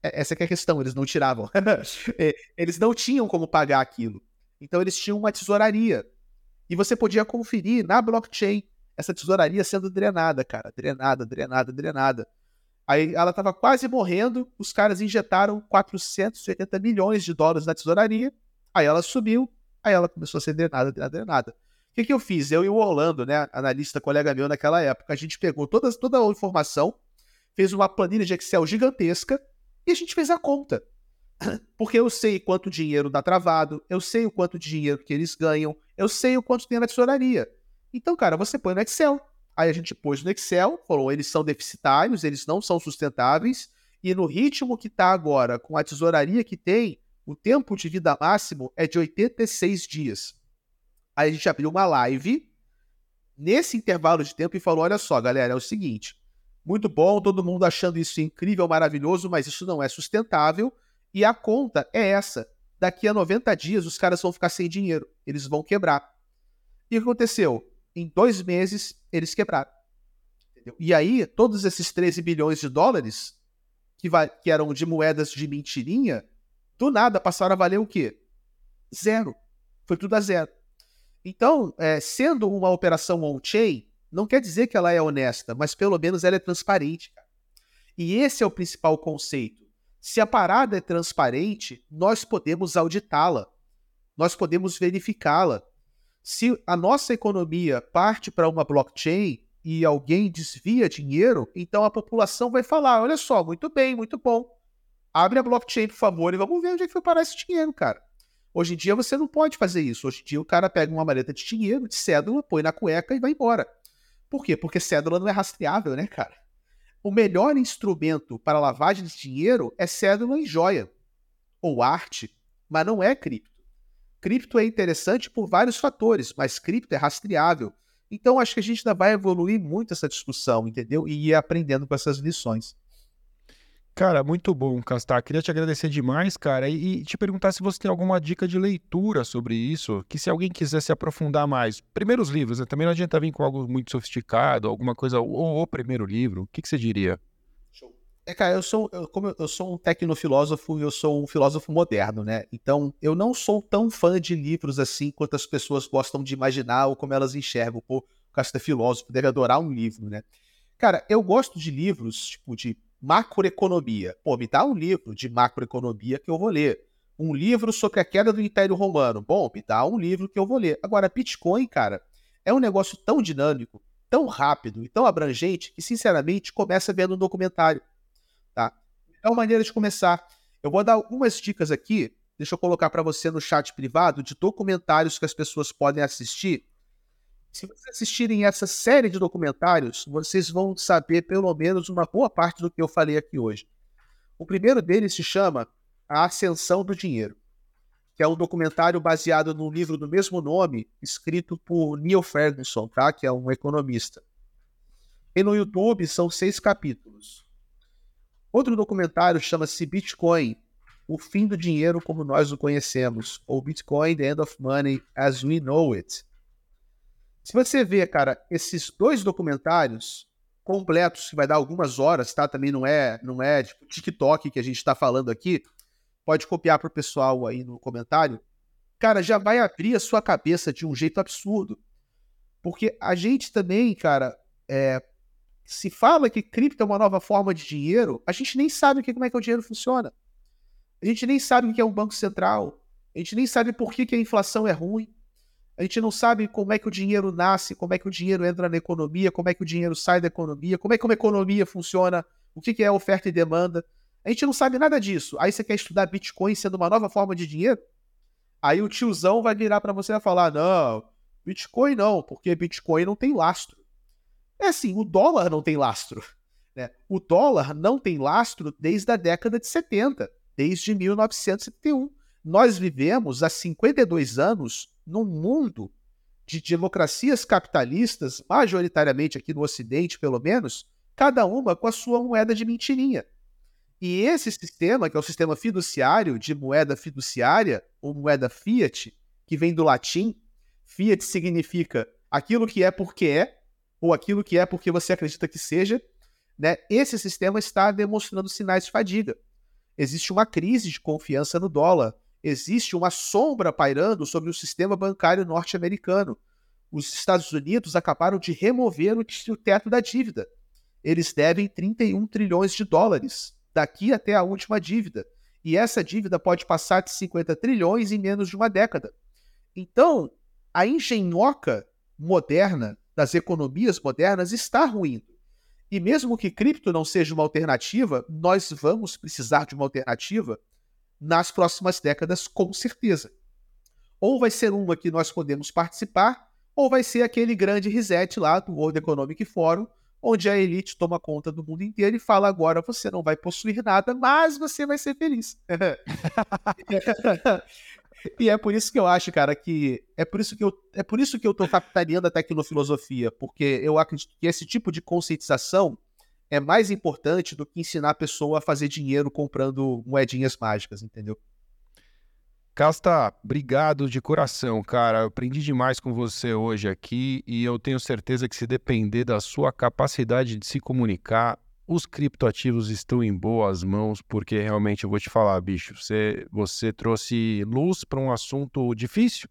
S1: É, essa é a questão, eles não tiravam. É, eles não tinham como pagar aquilo. Então eles tinham uma tesouraria. E você podia conferir na blockchain essa tesouraria sendo drenada, cara. Drenada, drenada, drenada. Aí ela estava quase morrendo, os caras injetaram 480 milhões de dólares na tesouraria. Aí ela subiu, Aí ela começou a ser drenada, drenada, drenada. O que, que eu fiz? Eu e o Orlando, né, analista colega meu naquela época, a gente pegou toda, toda a informação, fez uma planilha de Excel gigantesca e a gente fez a conta. Porque eu sei quanto dinheiro dá travado, eu sei o quanto dinheiro que eles ganham, eu sei o quanto tem na tesouraria. Então, cara, você põe no Excel. Aí a gente pôs no Excel, falou, eles são deficitários, eles não são sustentáveis, e no ritmo que está agora, com a tesouraria que tem, o tempo de vida máximo é de 86 dias. Aí a gente abriu uma live nesse intervalo de tempo e falou: olha só, galera, é o seguinte. Muito bom, todo mundo achando isso incrível, maravilhoso, mas isso não é sustentável. E a conta é essa. Daqui a 90 dias os caras vão ficar sem dinheiro. Eles vão quebrar. E o que aconteceu? Em dois meses, eles quebraram. Entendeu? E aí, todos esses 13 bilhões de dólares, que, que eram de moedas de mentirinha, do nada passaram a valer o quê? Zero. Foi tudo a zero. Então, é, sendo uma operação on-chain, não quer dizer que ela é honesta, mas pelo menos ela é transparente. Cara. E esse é o principal conceito. Se a parada é transparente, nós podemos auditá-la, nós podemos verificá-la. Se a nossa economia parte para uma blockchain e alguém desvia dinheiro, então a população vai falar: olha só, muito bem, muito bom. Abre a blockchain, por favor, e vamos ver onde é que foi parar esse dinheiro, cara. Hoje em dia você não pode fazer isso. Hoje em dia o cara pega uma maleta de dinheiro, de cédula, põe na cueca e vai embora. Por quê? Porque cédula não é rastreável, né, cara? O melhor instrumento para lavagem de dinheiro é cédula e joia, ou arte, mas não é cripto. Cripto é interessante por vários fatores, mas cripto é rastreável. Então acho que a gente ainda vai evoluir muito essa discussão, entendeu? E ir aprendendo com essas lições.
S2: Cara, muito bom, Castar. Queria te agradecer demais, cara, e, e te perguntar se você tem alguma dica de leitura sobre isso, que se alguém quiser se aprofundar mais. Primeiros livros, né? Também não adianta vir com algo muito sofisticado, alguma coisa, ou o primeiro livro. O que, que você diria?
S1: É, cara, eu sou, eu, como eu sou um tecnofilósofo, eu sou um filósofo moderno, né? Então, eu não sou tão fã de livros assim quanto as pessoas gostam de imaginar ou como elas enxergam. Pô, o Castro é filósofo, deve adorar um livro, né? Cara, eu gosto de livros, tipo, de macroeconomia. Pô, me dá um livro de macroeconomia que eu vou ler. Um livro sobre a queda do Império Romano. Bom, me dá um livro que eu vou ler. Agora, Bitcoin, cara, é um negócio tão dinâmico, tão rápido e tão abrangente que, sinceramente, começa vendo um documentário. Tá? É uma maneira de começar. Eu vou dar algumas dicas aqui, deixa eu colocar para você no chat privado, de documentários que as pessoas podem assistir. Se vocês assistirem essa série de documentários, vocês vão saber pelo menos uma boa parte do que eu falei aqui hoje. O primeiro deles se chama A Ascensão do Dinheiro, que é um documentário baseado num livro do mesmo nome, escrito por Neil Ferguson, tá? que é um economista. E no YouTube são seis capítulos. Outro documentário chama-se Bitcoin, o fim do dinheiro como nós o conhecemos, ou Bitcoin, The End of Money as We Know It. Se você vê, cara, esses dois documentários completos, que vai dar algumas horas, tá? Também não é, não é tipo TikTok que a gente está falando aqui. Pode copiar para o pessoal aí no comentário. Cara, já vai abrir a sua cabeça de um jeito absurdo. Porque a gente também, cara, é, se fala que cripto é uma nova forma de dinheiro, a gente nem sabe que, como é que o dinheiro funciona. A gente nem sabe o que é um banco central. A gente nem sabe por que, que a inflação é ruim. A gente não sabe como é que o dinheiro nasce, como é que o dinheiro entra na economia, como é que o dinheiro sai da economia, como é que uma economia funciona, o que, é oferta e demanda. A gente não sabe nada disso. Aí você quer estudar Bitcoin sendo uma nova forma de dinheiro? Aí o tiozão vai virar para você e falar: não, Bitcoin não, porque Bitcoin não tem lastro. É assim, o dólar não tem lastro. Né? O dólar não tem lastro desde a década de 70, desde 1971. Nós vivemos há 52 anos num mundo de democracias capitalistas, majoritariamente aqui no Ocidente, pelo menos, cada uma com a sua moeda de mentirinha. E esse sistema, que é o sistema fiduciário de moeda fiduciária, ou moeda fiat, que vem do latim, fiat significa aquilo que é porque é, ou aquilo que é porque você acredita que seja, né, esse sistema está demonstrando sinais de fadiga. Existe uma crise de confiança no dólar, existe uma sombra pairando sobre o sistema bancário norte-americano. Os Estados Unidos acabaram de remover o teto da dívida. Eles devem 31 trilhões de dólares daqui até a última dívida. E essa dívida pode passar de 50 trilhões em menos de uma década. Então, a engenhoca moderna das economias modernas está ruindo. E mesmo que cripto não seja uma alternativa, nós vamos precisar de uma alternativa nas próximas décadas, com certeza. Ou vai ser uma que nós podemos participar, ou vai ser aquele grande reset lá do World Economic Forum, onde a elite toma conta do mundo inteiro e fala agora você não vai possuir nada, mas você vai ser feliz. E é por isso que eu acho, cara, que é por isso que eu é por isso que eu tô capitaneando a tecnofilosofia, porque eu acredito que esse tipo de conscientização é mais importante do que ensinar a pessoa a fazer dinheiro comprando moedinhas mágicas, entendeu?
S2: Casta, obrigado de coração, cara. Eu aprendi demais com você hoje aqui e eu tenho certeza que se depender da sua capacidade de se comunicar, os criptoativos estão em boas mãos, porque realmente eu vou te falar, bicho, você, você trouxe luz para um assunto difícil,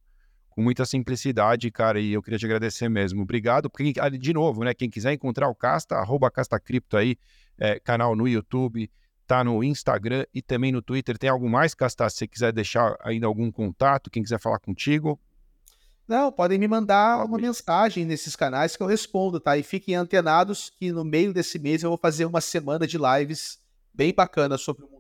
S2: com muita simplicidade, cara, e eu queria te agradecer mesmo. Obrigado. Porque, ah, de novo, né? Quem quiser encontrar o Casta, arroba Casta Cripto aí, é, canal no YouTube, tá no Instagram e também no Twitter. Tem algo mais, Casta? Se você quiser deixar ainda algum contato, quem quiser falar contigo,
S1: não, podem me mandar uma mensagem nesses canais que eu respondo, tá? E fiquem antenados que no meio desse mês eu vou fazer uma semana de lives bem bacana sobre o.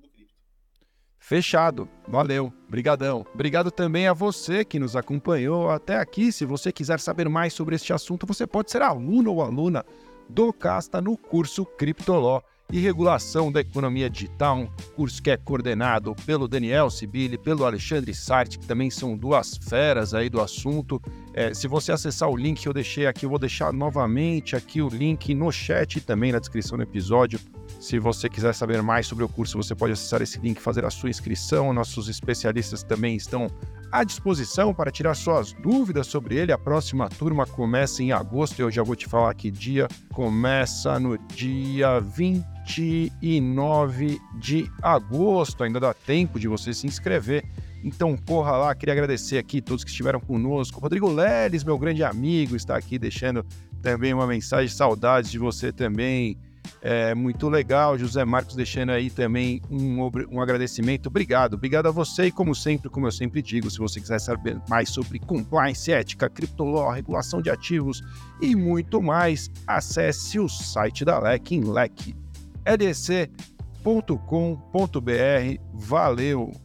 S2: Fechado. Valeu. Brigadão. Obrigado também a você que nos acompanhou até aqui. Se você quiser saber mais sobre este assunto, você pode ser aluno ou aluna do Casta no curso Criptoló e regulação da economia digital, um curso que é coordenado pelo Daniel Sibili, pelo Alexandre Sartre, que também são duas feras aí do assunto. É, se você acessar o link que eu deixei aqui, eu vou deixar novamente aqui o link no chat e também na descrição do episódio. Se você quiser saber mais sobre o curso, você pode acessar esse link e fazer a sua inscrição. Nossos especialistas também estão à disposição para tirar suas dúvidas sobre ele. A próxima turma começa em agosto, eu já vou te falar que dia. Começa no dia 20 29 de agosto. Ainda dá tempo de você se inscrever. Então corra lá, queria agradecer aqui todos que estiveram conosco. Rodrigo Leles, meu grande amigo, está aqui deixando também uma mensagem, saudades de você também. É muito legal, José Marcos deixando aí também um, um agradecimento. Obrigado, obrigado a você e como sempre, como eu sempre digo, se você quiser saber mais sobre compliance, ética, criptoló, regulação de ativos e muito mais, acesse o site da LEC em lec, edc.com.br. Valeu!